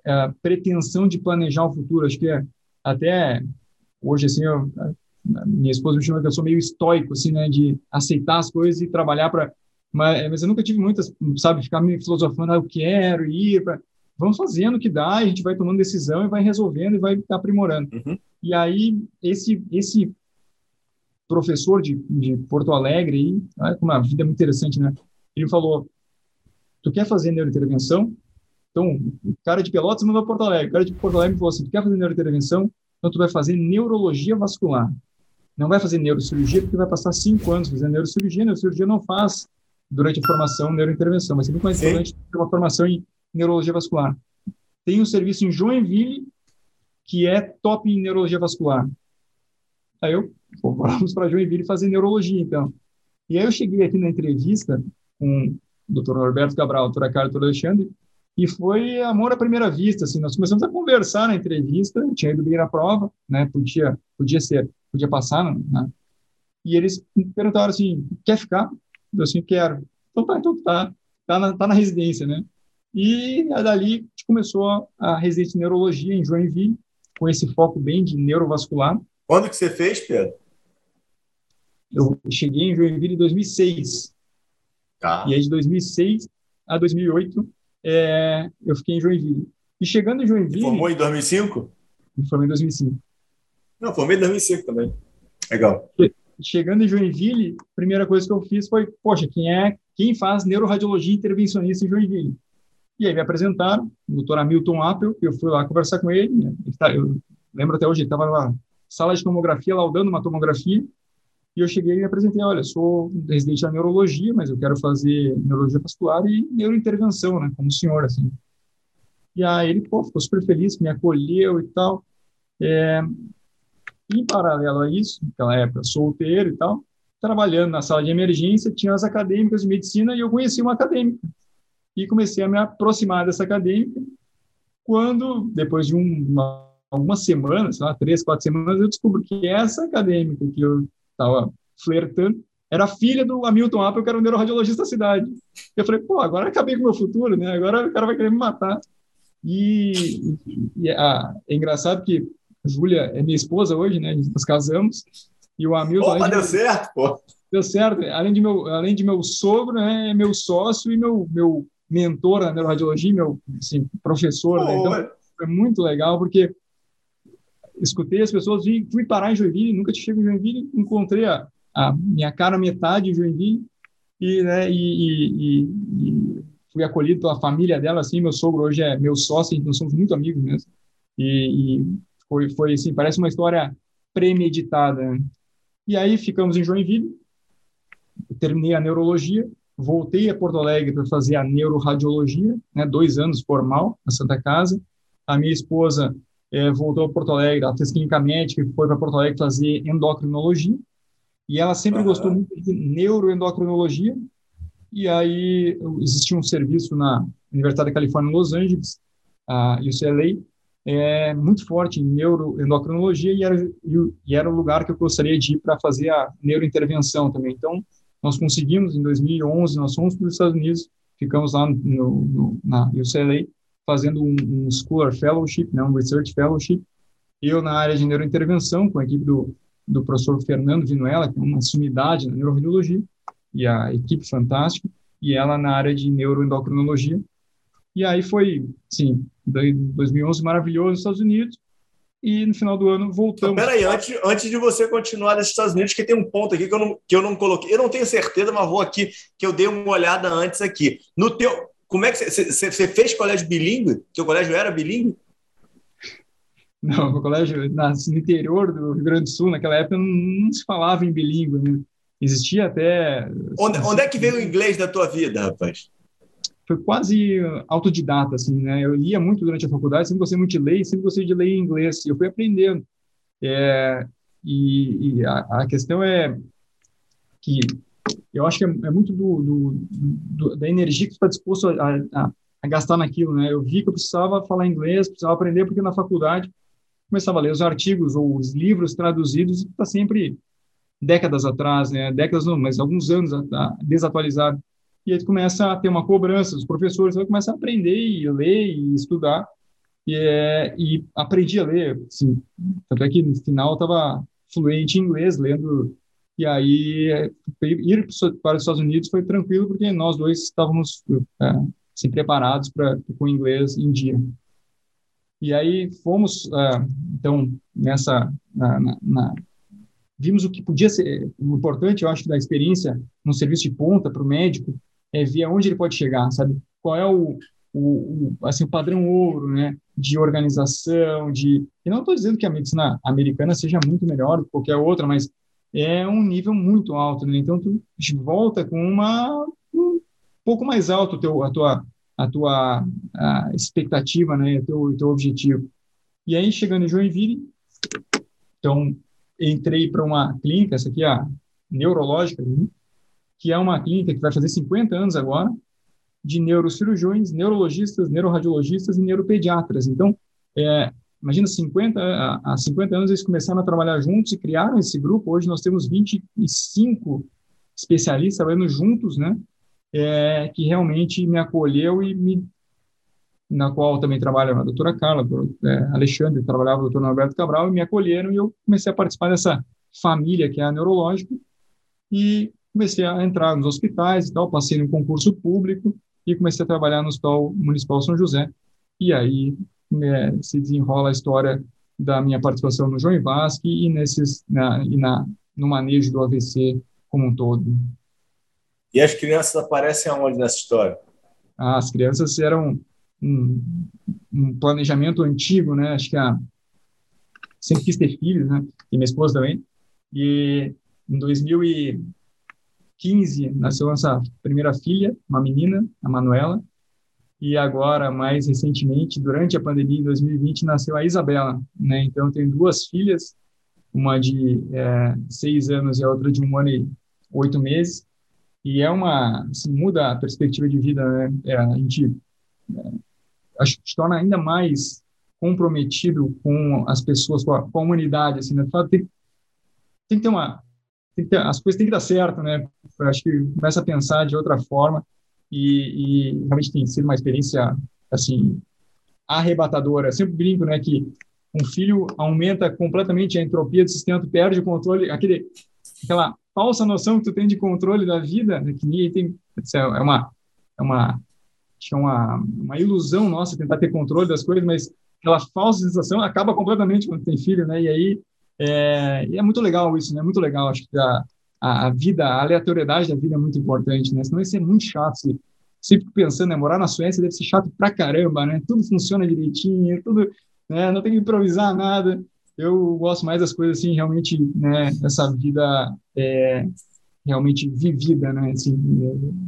é, pretensão de planejar o futuro. Acho que é, até hoje, assim, eu, minha esposa me chama que eu sou meio estoico, assim, né? De aceitar as coisas e trabalhar para mas, mas eu nunca tive muitas, sabe, ficar me filosofando, ah, eu quero ir para vamos fazendo o que dá, a gente vai tomando decisão e vai resolvendo e vai aprimorando. Uhum. E aí, esse, esse professor de, de Porto Alegre, aí, olha como a vida é muito interessante, né? Ele falou, tu quer fazer neurointervenção? Então, o cara de Pelotas mandou para Porto Alegre. O cara de Porto Alegre falou assim, tu quer fazer neurointervenção? Então, tu vai fazer neurologia vascular. Não vai fazer neurocirurgia, porque vai passar cinco anos fazendo neurocirurgia. Neurocirurgia não faz durante a formação neurointervenção, mas é muito mais importante ter uma formação em neurologia vascular. Tem um serviço em Joinville que é top em neurologia vascular. Aí eu, pô, vamos para Joinville fazer neurologia, então. E aí eu cheguei aqui na entrevista com o Dr. Roberto Cabral, Dr. Carlos, Dr. Alexandre, e foi amor à primeira vista, assim, nós começamos a conversar na entrevista, tinha ido bem na prova, né, podia, podia ser, podia passar, né, e eles perguntaram assim, quer ficar? Eu assim, quero. Então tá, então tá, tá na, tá na residência, né, e dali a gente começou a residência de neurologia em Joinville, com esse foco bem de neurovascular. Quando que você fez, Pedro? Eu cheguei em Joinville em 2006. Tá. E aí de 2006 a 2008 é, eu fiquei em Joinville. E chegando em Joinville... Formou em 2005? Me formei em 2005. Não, formei em 2005 também. Legal. Chegando em Joinville, a primeira coisa que eu fiz foi, poxa, quem é quem faz neuroradiologia intervencionista em Joinville? E aí me apresentaram, o doutor Hamilton Appel, eu fui lá conversar com ele, né? tá, eu lembro até hoje, ele estava na sala de tomografia, laudando uma tomografia, e eu cheguei e me apresentei, olha, sou residente da neurologia, mas eu quero fazer neurologia vascular e neurointervenção, né, como o senhor, assim. E aí ele, pô, ficou super feliz, me acolheu e tal. É, em paralelo a isso, naquela época, solteiro e tal, trabalhando na sala de emergência, tinha as acadêmicas de medicina e eu conheci uma acadêmica e comecei a me aproximar dessa acadêmica. Quando, depois de uma, algumas semanas, sei lá, três, quatro semanas, eu descobri que essa acadêmica que eu estava flertando era filha do Hamilton Apple, que era o neuroradiologista da cidade. Eu falei, pô, agora acabei com o meu futuro, né? Agora o cara vai querer me matar. E, e ah, é engraçado que Júlia é minha esposa hoje, né? Nós casamos. E o Hamilton. Opa, deu de... certo, pô! Deu certo. Além de meu, além de meu sogro, né, é meu sócio e meu, meu mentor na neuroradiologia, meu assim, professor, né? então foi muito legal porque escutei as pessoas, vi, fui parar em Joinville, nunca tinha chegado em Joinville, encontrei a, a minha cara metade em Joinville e, né, e, e, e, fui acolhido pela família dela, assim, meu sogro hoje é meu sócio, nós somos muito amigos mesmo, e, e foi, foi assim, parece uma história premeditada. Né? E aí ficamos em Joinville, terminei a neurologia, voltei a Porto Alegre para fazer a neuroradiologia, né, dois anos formal na Santa Casa. A minha esposa é, voltou a Porto Alegre, ela fez clínica médica e foi para Porto Alegre fazer endocrinologia. E ela sempre uhum. gostou muito de neuroendocrinologia. E aí existia um serviço na Universidade da Califórnia, em Los Angeles, a UCLA, é muito forte em neuroendocrinologia e era, e era o lugar que eu gostaria de ir para fazer a neurointervenção também. Então, nós conseguimos, em 2011, nós fomos para os Estados Unidos, ficamos lá no, no, na UCLA, fazendo um, um Scholar Fellowship, né, um Research Fellowship, eu na área de neurointervenção, com a equipe do, do professor Fernando Vinuela, que é uma sumidade na neuroradiologia, e a equipe fantástica, e ela na área de neuroendocrinologia. E aí foi, sim, 2011 maravilhoso nos Estados Unidos, e no final do ano voltamos. Então, peraí, antes, antes de você continuar nos Estados Unidos, que tem um ponto aqui que eu, não, que eu não coloquei. Eu não tenho certeza, mas vou aqui, que eu dei uma olhada antes aqui. No teu. Como é que você, você fez colégio bilíngue? Seu colégio era bilíngue? Não, o colégio no interior do Rio Grande do Sul, naquela época, não, não se falava em bilíngue. Né? Existia até. Onde, onde é que veio o inglês da tua vida, rapaz? Foi quase autodidata, assim, né? Eu lia muito durante a faculdade, sempre gostei muito de ler, sempre gostei de ler em inglês, eu fui aprendendo. É, e, e a, a, questão é que eu acho que é, é muito do, do, do, da energia que tu está disposto a, a, a, gastar naquilo, né? Eu vi que eu precisava falar inglês, precisava aprender, porque na faculdade começava a ler os artigos ou os livros traduzidos e está sempre décadas atrás, né? Décadas não, mas alguns anos desatualizado. E aí tu começa a ter uma cobrança dos professores, vai começar a aprender e ler e estudar. E, é, e aprendi a ler, assim, tanto é que no final eu estava fluente em inglês, lendo e aí, ir para os Estados Unidos foi tranquilo, porque nós dois estávamos é, assim, preparados para com inglês em dia. E aí fomos, é, então, nessa, na, na, na, vimos o que podia ser, importante, eu acho, da experiência no serviço de ponta para o médico, é ver aonde ele pode chegar, sabe? Qual é o, o, o, assim, o padrão ouro, né? De organização, de... E não estou dizendo que a medicina americana seja muito melhor do que qualquer outra, mas é um nível muito alto, né? Então tu volta com uma um pouco mais alto teu, a tua a tua a expectativa, né? O teu, teu objetivo. E aí chegando em Joinville, então entrei para uma clínica, essa aqui é a neurológica, né? Que é uma clínica que vai fazer 50 anos agora, de neurocirurgiões, neurologistas, neuroradiologistas e neuropediatras. Então, é, Imagina, 50, há 50 anos eles começaram a trabalhar juntos e criaram esse grupo. Hoje nós temos 25 especialistas trabalhando juntos, né? É, que realmente me acolheu e me na qual também trabalha a doutora Carla, a é, Alexandre, trabalhava o doutor Norberto Cabral, e me acolheram e eu comecei a participar dessa família que é a neurológica e comecei a entrar nos hospitais e tal, passei no concurso público e comecei a trabalhar no Hospital Municipal São José. E aí né, se desenrola a história da minha participação no João Vasque e nesses na, e na no manejo do AVC como um todo. E as crianças aparecem aonde nessa história? As crianças eram um, um, planejamento antigo, né? Acho que a sempre quis ter filhos, né? E minha esposa também. E em 2015 nasceu nossa primeira filha, uma menina, a Manuela e agora, mais recentemente, durante a pandemia, em 2020, nasceu a Isabela, né? Então, eu tenho duas filhas, uma de é, seis anos e a outra de um ano e oito meses, e é uma, assim, muda a perspectiva de vida, né? É, a gente é, acho que torna ainda mais comprometido com as pessoas, com a, com a humanidade, assim, né? Tem, tem que ter uma, que ter, as coisas têm que dar certo, né? Acho que começa a pensar de outra forma, e, e realmente tem sido uma experiência assim arrebatadora. Eu sempre brinco, né, que um filho aumenta completamente a entropia do sistema, tu perde o controle, aquele, aquela falsa noção que tu tem de controle da vida, né, que tem, é uma, é uma, é uma, uma ilusão nossa tentar ter controle das coisas, mas aquela falsa sensação acaba completamente quando tem filho, né, e aí é, é muito legal isso, né, muito legal, acho que a, a, a, vida, a aleatoriedade da vida é muito importante, né? Senão ia ser muito chato. Se, sempre pensando, né? Morar na Suécia deve ser chato pra caramba, né? Tudo funciona direitinho, tudo, né? Não tem que improvisar nada. Eu gosto mais das coisas assim, realmente, né? Essa vida é, realmente vivida, né? Assim,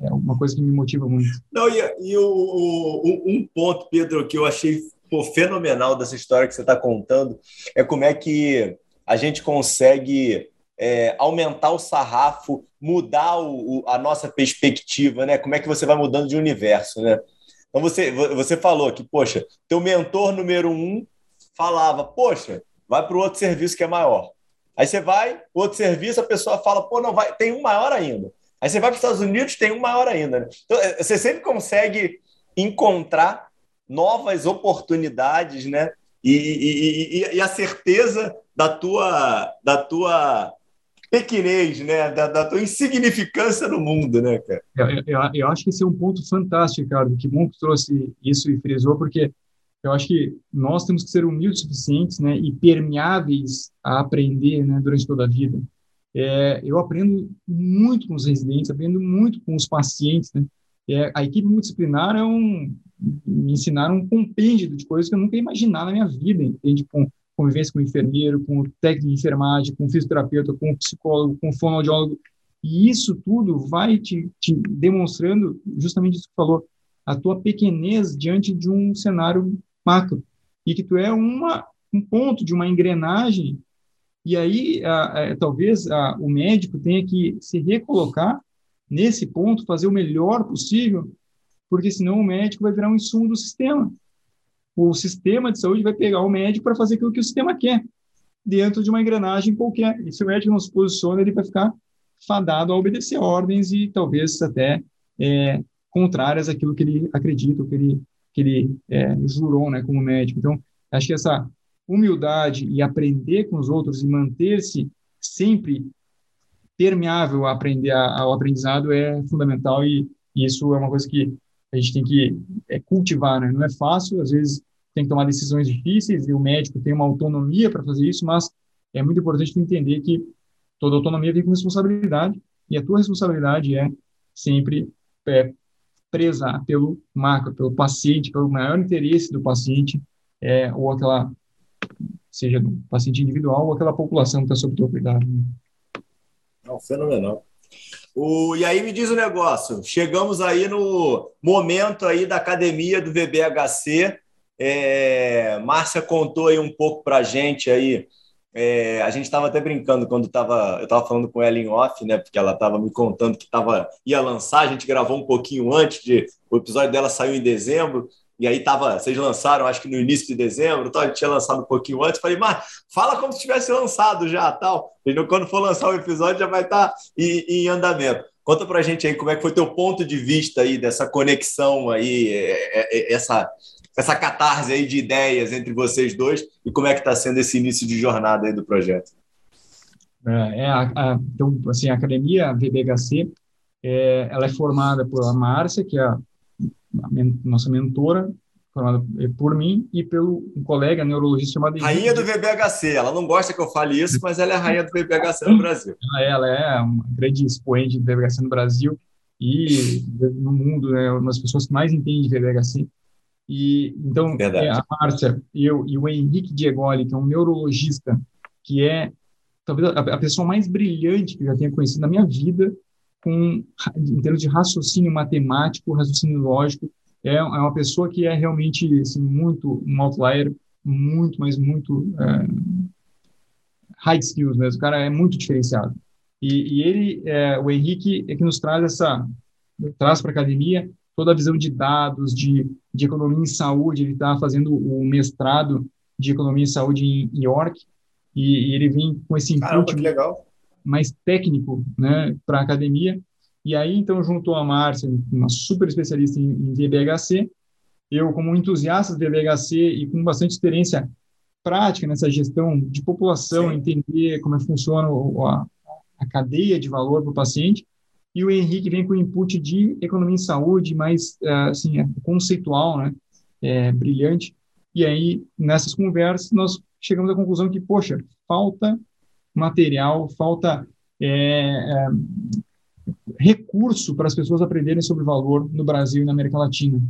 é, é uma coisa que me motiva muito. Não, e, e o, o, um ponto, Pedro, que eu achei pô, fenomenal dessa história que você está contando é como é que a gente consegue é, aumentar o sarrafo, mudar o, o, a nossa perspectiva, né? Como é que você vai mudando de universo, né? Então você, você falou que, poxa, teu mentor número um falava, poxa, vai para o outro serviço que é maior. Aí você vai, outro serviço, a pessoa fala, pô, não, vai, tem um maior ainda. Aí você vai para os Estados Unidos, tem um maior ainda. Né? Então, é, você sempre consegue encontrar novas oportunidades, né? E, e, e, e, a certeza da tua, da tua pequenez, né? Da, da, tua insignificância no mundo, né, cara? Eu, eu, eu, acho que esse é um ponto fantástico, Ricardo. Que bom que trouxe isso e frisou, porque eu acho que nós temos que ser humildes suficientes, né? E permeáveis a aprender, né? Durante toda a vida. É, eu aprendo muito com os residentes, aprendo muito com os pacientes, né? É, a equipe multidisciplinar é um, me ensinaram um compêndio de coisas que eu nunca imaginar na minha vida, entende? Com convivência com o enfermeiro, com o técnico de enfermagem, com o fisioterapeuta, com o psicólogo, com o fonoaudiólogo. E isso tudo vai te, te demonstrando justamente isso que falou, a tua pequenez diante de um cenário macro. E que tu é uma, um ponto de uma engrenagem. E aí, a, a, talvez a, o médico tenha que se recolocar nesse ponto, fazer o melhor possível, porque senão o médico vai virar um insumo do sistema. O sistema de saúde vai pegar o médico para fazer aquilo que o sistema quer, dentro de uma engrenagem qualquer. E se o médico não se posiciona, ele vai ficar fadado a obedecer ordens e talvez até é, contrárias àquilo que ele acredita, que ele, que ele é, jurou né, como médico. Então, acho que essa humildade e aprender com os outros e manter-se sempre permeável a aprender, ao aprendizado é fundamental e, e, isso é uma coisa que a gente tem que é, cultivar, né? Não é fácil, às vezes tem que tomar decisões difíceis e o médico tem uma autonomia para fazer isso, mas é muito importante entender que toda autonomia vem com responsabilidade e a tua responsabilidade é sempre é, prezar pelo macro, pelo paciente, pelo maior interesse do paciente, é, ou aquela, seja do paciente individual ou aquela população que está sob teu cuidado. Né? Não, fenomenal. O, e aí me diz o um negócio, chegamos aí no momento aí da academia do VBHC, é, Márcia contou aí um pouco para a gente aí, é, a gente estava até brincando quando tava, eu estava falando com ela em off, né? Porque ela estava me contando que tava, ia lançar, a gente gravou um pouquinho antes de. O episódio dela saiu em dezembro, e aí tava, vocês lançaram, acho que no início de dezembro, então a gente tinha lançado um pouquinho antes. Falei, mas fala como se tivesse lançado já, tal. Quando for lançar o episódio já vai estar tá em, em andamento. Conta pra gente aí como é que foi teu ponto de vista aí dessa conexão aí, é, é, é, essa essa catarse aí de ideias entre vocês dois e como é que está sendo esse início de jornada aí do projeto? É, é a, a, então, assim, a academia VBHC, é, ela é formada por a Márcia, que é a, a men nossa mentora, formada por mim e pelo um colega neurologista chamado Rainha do VBHC. Ela não gosta que eu fale isso, mas ela é a rainha do VBHC no Brasil. Ela é, uma grande expoente do VBHC no Brasil e no mundo, é uma das pessoas que mais entende de VBHC. E então é, a Márcia, eu e o Henrique Diegoli, que é um neurologista, que é talvez a, a pessoa mais brilhante que eu já tenha conhecido na minha vida, com em termos de raciocínio matemático, raciocínio lógico, é, é uma pessoa que é realmente assim, muito um outlier, muito, mas muito é, high skills mesmo. O cara é muito diferenciado. E, e ele, é, o Henrique, é que nos traz essa traz para a academia toda a visão de dados, de, de economia em saúde. Ele está fazendo o mestrado de economia em saúde em York e, e ele vem com esse input mais técnico né, para a academia. E aí, então, juntou a Márcia, uma super especialista em, em VBHC, eu, como entusiasta do VBHC e com bastante experiência prática nessa gestão de população, Sim. entender como é que funciona a, a cadeia de valor para o paciente, e o Henrique vem com input de economia em saúde, mais é, assim, é conceitual, né? É, brilhante. E aí, nessas conversas, nós chegamos à conclusão que, poxa, falta material, falta é, é, recurso para as pessoas aprenderem sobre valor no Brasil e na América Latina.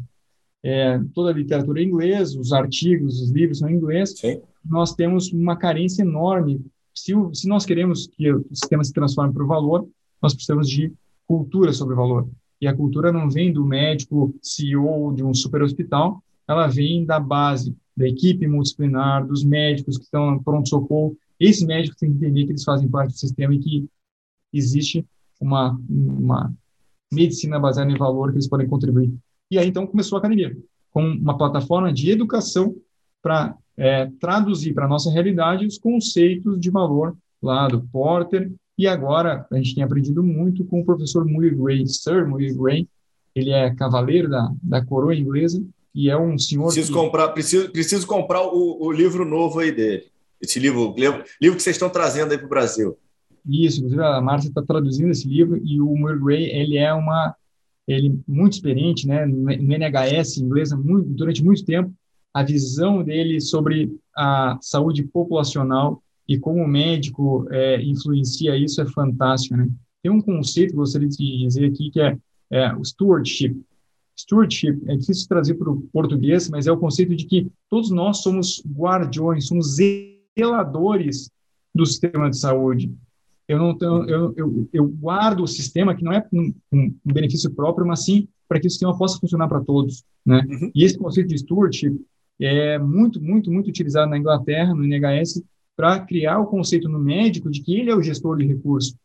É, toda a literatura em inglês, os artigos, os livros são em inglês. Sim. Nós temos uma carência enorme. Se, se nós queremos que o sistema se transforme para o valor, nós precisamos de cultura sobre valor. E a cultura não vem do médico CEO de um super hospital, ela vem da base, da equipe multidisciplinar, dos médicos que estão pronto-socorro. Esses médicos têm que entender que eles fazem parte do sistema e que existe uma, uma medicina baseada em valor que eles podem contribuir. E aí, então, começou a academia, com uma plataforma de educação para é, traduzir para a nossa realidade os conceitos de valor lá do Porter e agora a gente tem aprendido muito com o professor Muir Gray, Sir Muir Gray. Ele é cavaleiro da, da coroa inglesa e é um senhor. Preciso que... comprar, preciso, preciso comprar o, o livro novo aí dele. Esse livro, livro, livro que vocês estão trazendo aí para o Brasil. Isso, inclusive a Márcia está traduzindo esse livro e o Muir Gray ele é uma ele muito experiente, né, no NHS inglesa muito, durante muito tempo. A visão dele sobre a saúde populacional e como o médico é, influencia isso é fantástico, né? Tem um conceito que eu gostaria de dizer aqui que é, é o stewardship. Stewardship é difícil trazer para o português, mas é o conceito de que todos nós somos guardiões, somos zeladores do sistema de saúde. Eu não eu, eu, eu guardo o sistema que não é um, um benefício próprio, mas sim para que o sistema possa funcionar para todos, né? Uhum. E esse conceito de stewardship é muito, muito, muito utilizado na Inglaterra, no NHS, para criar o conceito no médico de que ele é o gestor de recurso.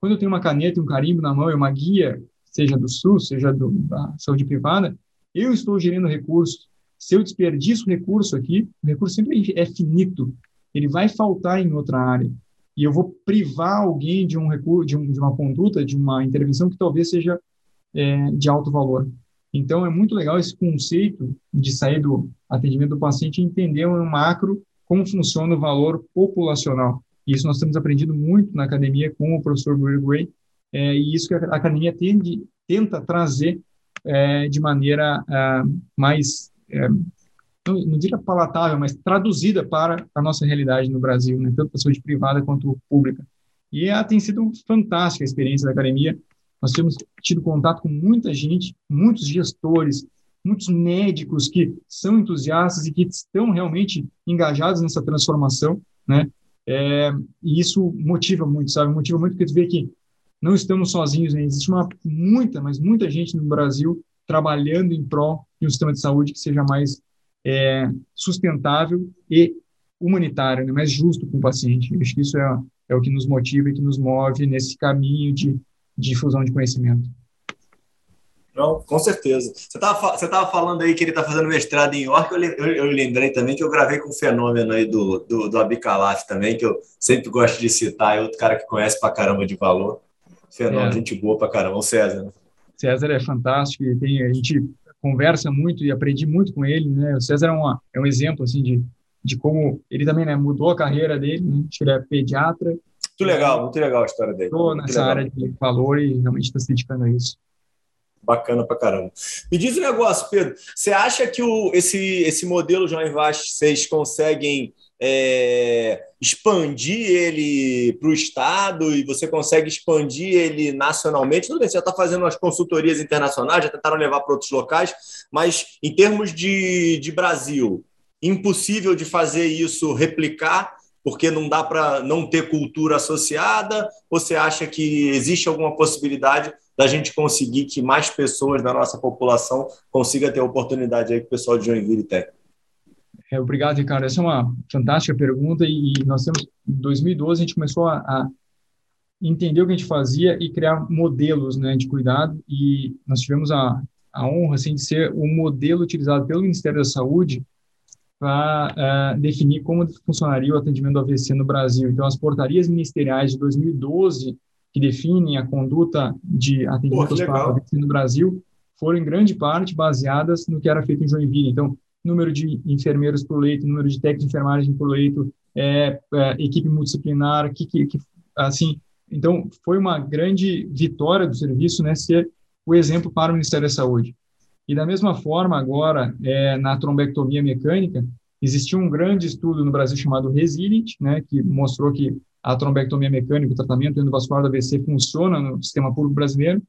quando eu tenho uma caneta um carimbo na mão e uma guia, seja do SUS, seja do, da saúde privada, eu estou gerindo recursos. Se eu desperdiço recurso aqui, o recurso sempre é finito, ele vai faltar em outra área. E eu vou privar alguém de um recurso, de, um, de uma conduta, de uma intervenção que talvez seja é, de alto valor. Então, é muito legal esse conceito de sair do atendimento do paciente e entender no macro como funciona o valor populacional. Isso nós temos aprendido muito na academia com o professor Gray, é, e isso que a academia tende, tenta trazer é, de maneira é, mais, é, não, não diria palatável, mas traduzida para a nossa realidade no Brasil, né, tanto a saúde privada quanto pública. E é, tem sido fantástica a experiência da academia. Nós temos tido contato com muita gente, muitos gestores, muitos médicos que são entusiastas e que estão realmente engajados nessa transformação, né? É, e isso motiva muito, sabe? Motiva muito porque tu vê que não estamos sozinhos, né? existe uma muita, mas muita gente no Brasil trabalhando em prol de um sistema de saúde que seja mais é, sustentável e humanitário, né? mais justo com o paciente. Eu acho que isso é, é o que nos motiva e que nos move nesse caminho de, de difusão de conhecimento. Não, com certeza. Você estava você tava falando aí que ele está fazendo mestrado em York, eu, eu, eu, lembrei também que eu gravei com o fenômeno aí do, do, do Abicalaf também, que eu sempre gosto de citar, é outro cara que conhece pra caramba de valor. Fenômeno, é. gente boa pra caramba, o César. Né? César é fantástico, e tem, a gente conversa muito e aprendi muito com ele, né? O César é, uma, é um exemplo, assim, de, de como ele também né, mudou a carreira dele, né? ele é pediatra. Muito legal, muito legal a história dele. Estou nessa legal. área de valor e realmente está se dedicando a isso. Bacana pra caramba. Me diz um negócio, Pedro. Você acha que o, esse, esse modelo João Vaz, vocês conseguem é, expandir ele para o Estado e você consegue expandir ele nacionalmente? Tudo bem, você já está fazendo umas consultorias internacionais, já tentaram levar para outros locais, mas em termos de, de Brasil, impossível de fazer isso replicar porque não dá para não ter cultura associada? Ou você acha que existe alguma possibilidade da gente conseguir que mais pessoas da nossa população consiga ter a oportunidade aí que o pessoal de Joinville tem? É, obrigado, Ricardo. Essa é uma fantástica pergunta e nós temos, em 2012, a gente começou a, a entender o que a gente fazia e criar modelos né, de cuidado e nós tivemos a, a honra assim, de ser o modelo utilizado pelo Ministério da Saúde para uh, é, definir como funcionaria o atendimento do AVC no Brasil. Então, as portarias ministeriais de 2012 que definem a conduta de atendimento hospitalar no Brasil foram em grande parte baseadas no que era feito em Joinville. Então, número de enfermeiros por leito, número de técnicos de enfermagem por leito, é, é, equipe multidisciplinar, que, que, que, assim, então foi uma grande vitória do serviço, né, ser o exemplo para o Ministério da Saúde. E da mesma forma, agora, é, na trombectomia mecânica, existiu um grande estudo no Brasil chamado Resilient, né, que mostrou que a trombectomia mecânica, o tratamento endovascular do AVC funciona no sistema público brasileiro,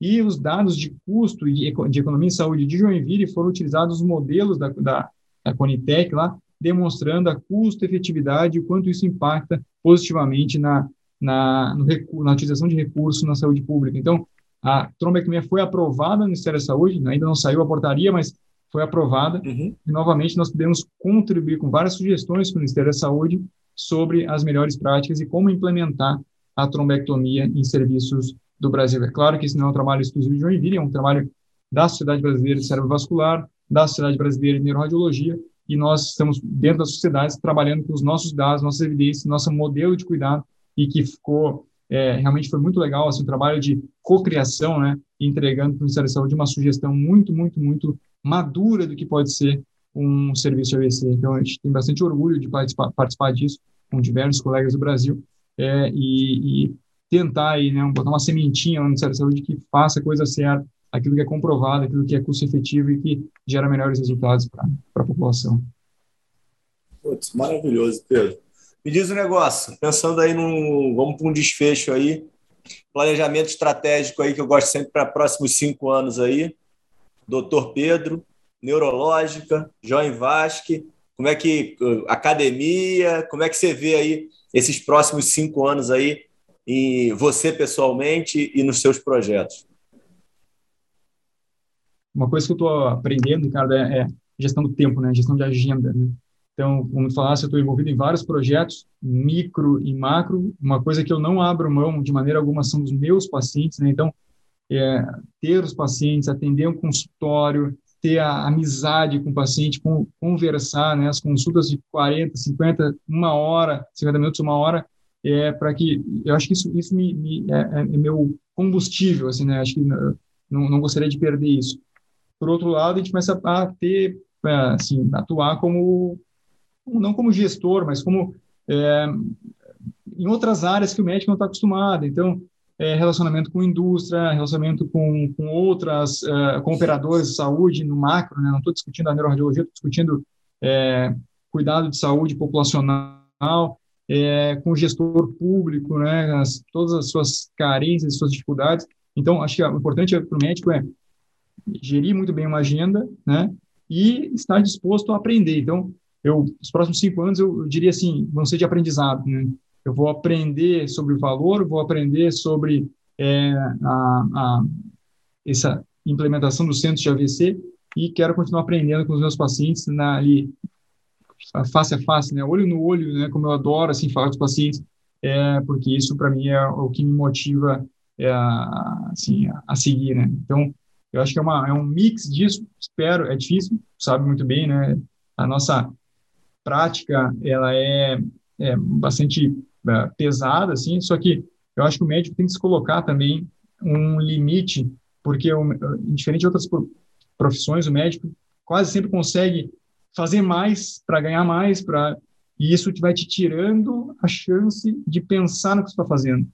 e os dados de custo e de economia em saúde de Joinville foram utilizados os modelos da, da, da Conitec lá, demonstrando a custo-efetividade e o quanto isso impacta positivamente na, na, no, na utilização de recursos na saúde pública. Então, a trombectomia foi aprovada no Ministério da Saúde, ainda não saiu a portaria, mas foi aprovada. Uhum. E, novamente, nós podemos contribuir com várias sugestões para o Ministério da Saúde sobre as melhores práticas e como implementar a trombectomia em serviços do Brasil. É claro que isso não é um trabalho exclusivo de Joinville, é um trabalho da Sociedade Brasileira de Cérebro Vascular, da Sociedade Brasileira de Neuroradiologia, e nós estamos dentro das sociedades trabalhando com os nossos dados, nossas evidências, nosso modelo de cuidado, e que ficou, é, realmente foi muito legal, assim, um trabalho de cocriação, né, entregando para o Ministério da Saúde uma sugestão muito, muito, muito madura do que pode ser um serviço AVC. Então, a gente tem bastante orgulho de participar, participar disso com diversos colegas do Brasil é, e, e, tentar aí, né, botar uma sementinha no Ministério da Saúde que faça a coisa certa, aquilo que é comprovado, aquilo que é custo efetivo e que gera melhores resultados para a população. Putz, maravilhoso, Pedro. Me diz um negócio, pensando aí num, vamos para um desfecho aí, planejamento estratégico aí que eu gosto sempre para próximos cinco anos aí, doutor Pedro, neurológica, João Vasque, como é que academia, como é que você vê aí esses próximos cinco anos aí em você pessoalmente e nos seus projetos? Uma coisa que eu estou aprendendo, Ricardo, é, é, gestão do tempo, né? Gestão de agenda. Né? Então, como falasse, eu estou envolvido em vários projetos, micro e macro. Uma coisa que eu não abro mão de maneira alguma são os meus pacientes, né? Então, é, ter os pacientes, atender um consultório, ter a amizade com o paciente, com, conversar, né? As consultas de 40, 50, uma hora, 50 minutos, uma hora, é para que eu acho que isso, isso me, me é, é, meu combustível, assim, né? Acho que não, não gostaria de perder isso. Por outro lado, a gente começa a ter, é, assim, atuar como não como gestor, mas como é, em outras áreas que o médico não está acostumado. Então, é, relacionamento com indústria, relacionamento com, com outras, é, com operadores de saúde no macro, né? não estou discutindo a neuroradiologia, estou discutindo é, cuidado de saúde populacional, é, com o gestor público, né? As, todas as suas carências, suas dificuldades. Então, acho que o importante para o médico é gerir muito bem uma agenda, né? E estar disposto a aprender. Então, eu, os próximos cinco anos, eu, eu diria assim, vão ser de aprendizado, né? Eu vou aprender sobre o valor, vou aprender sobre é, a, a, essa implementação do centro de AVC e quero continuar aprendendo com os meus pacientes na, ali, face a face, né? Olho no olho, né? Como eu adoro, assim, falar com os pacientes, é, porque isso, para mim, é o que me motiva é, assim, a seguir, né? Então, eu acho que é, uma, é um mix disso, espero, é difícil, sabe muito bem, né? A nossa prática, ela é, é bastante é, pesada, assim, só que eu acho que o médico tem que se colocar também um limite, porque, o, diferente de outras profissões, o médico quase sempre consegue fazer mais para ganhar mais, para e isso vai te tirando a chance de pensar no que você está fazendo.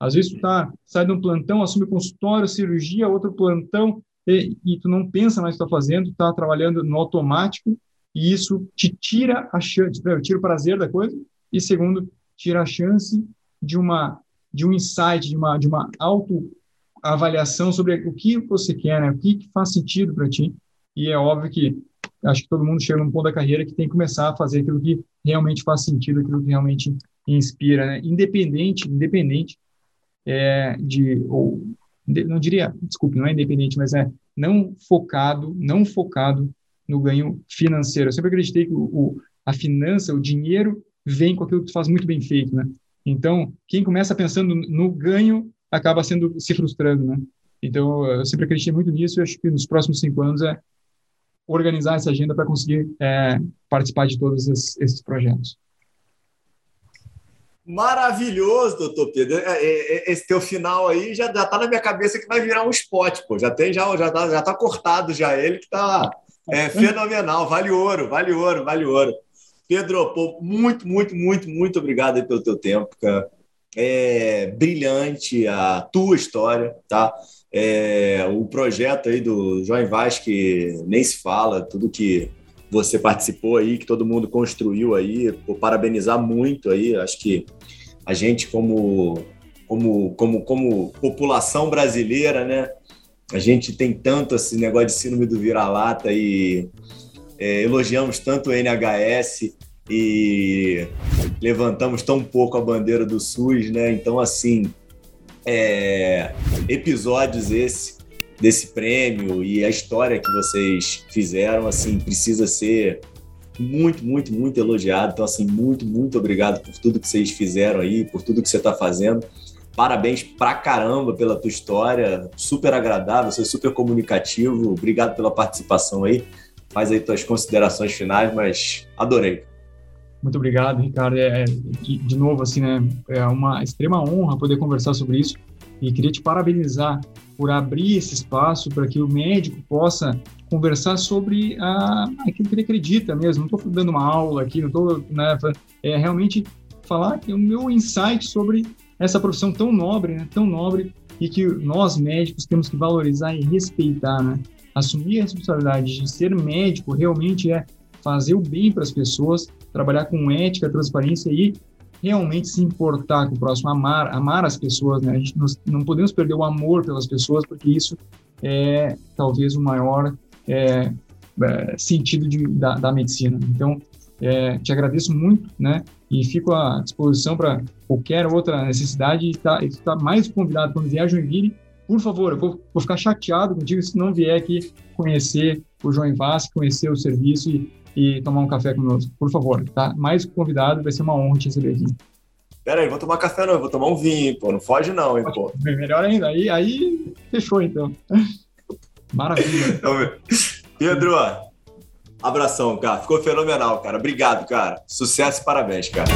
Às vezes tu tá, sai de um plantão, assume consultório, cirurgia, outro plantão, e, e tu não pensa mais no que está fazendo, está trabalhando no automático, e isso te tira a chance, primeiro, tira o prazer da coisa, e segundo, tira a chance de uma de um insight, de uma de uma autoavaliação sobre o que você quer, né? O que, faz sentido para ti. E é óbvio que acho que todo mundo chega num ponto da carreira que tem que começar a fazer aquilo que realmente faz sentido, aquilo que realmente inspira, né? Independente, independente é, de ou não diria, desculpe, não é independente, mas é não focado, não focado no ganho financeiro. Eu sempre acreditei que o, o, a finança, o dinheiro, vem com aquilo que tu faz muito bem feito, né? Então, quem começa pensando no ganho acaba sendo se frustrando, né? Então, eu sempre acreditei muito nisso e acho que nos próximos cinco anos é organizar essa agenda para conseguir é, participar de todos esses, esses projetos. Maravilhoso, doutor Pedro. É, é, é, esse teu final aí já, já tá na minha cabeça que vai virar um spot, pô. Já tem, já, já, tá, já tá cortado já ele que tá é, fenomenal, vale ouro, vale ouro, vale ouro. Pedro, pô, muito, muito, muito, muito obrigado pelo teu tempo, cara. É brilhante a tua história, tá? É, o projeto aí do João Vaz, que nem se fala, tudo que você participou aí, que todo mundo construiu aí, por parabenizar muito aí, acho que a gente como, como, como, como população brasileira, né, a gente tem tanto esse negócio de síndrome do vira-lata e é, elogiamos tanto o NHS e levantamos tão pouco a bandeira do SUS, né? Então, assim, é, episódios esse desse prêmio e a história que vocês fizeram, assim, precisa ser muito, muito, muito elogiado. Então, assim, muito, muito obrigado por tudo que vocês fizeram aí, por tudo que você está fazendo. Parabéns pra caramba pela tua história, super agradável, você é super comunicativo. Obrigado pela participação aí. Faz aí tuas considerações finais, mas adorei. Muito obrigado, Ricardo. É, de, novo, assim, né, é uma extrema honra poder conversar sobre isso e queria te parabenizar por abrir esse espaço para que o médico possa conversar sobre a, aquilo que ele acredita mesmo. Não estou dando uma aula aqui, não estou, né, é realmente falar o meu insight sobre essa profissão tão nobre, né, tão nobre e que nós médicos temos que valorizar e respeitar, né? Assumir a responsabilidade de ser médico realmente é fazer o bem para as pessoas, trabalhar com ética, transparência e realmente se importar com o próximo, amar, amar as pessoas, né? A gente não, não podemos perder o amor pelas pessoas, porque isso é talvez o maior é, é, sentido de, da, da medicina. Então, é, te agradeço muito, né? E fico à disposição para qualquer outra necessidade. Está tá mais convidado quando vier a Joinville. Por favor, eu vou, vou, ficar chateado contigo se não vier aqui conhecer o João Vaz, conhecer o serviço e, e tomar um café conosco, por favor, tá? Mais convidado, vai ser uma honra te receber aqui. Pera aí, vou tomar café não, vou tomar um vinho, pô, não foge não, hein, pô. Melhor ainda, aí, aí fechou então. Maravilha. Pedro, abração, cara, ficou fenomenal, cara, obrigado, cara, sucesso e parabéns, cara.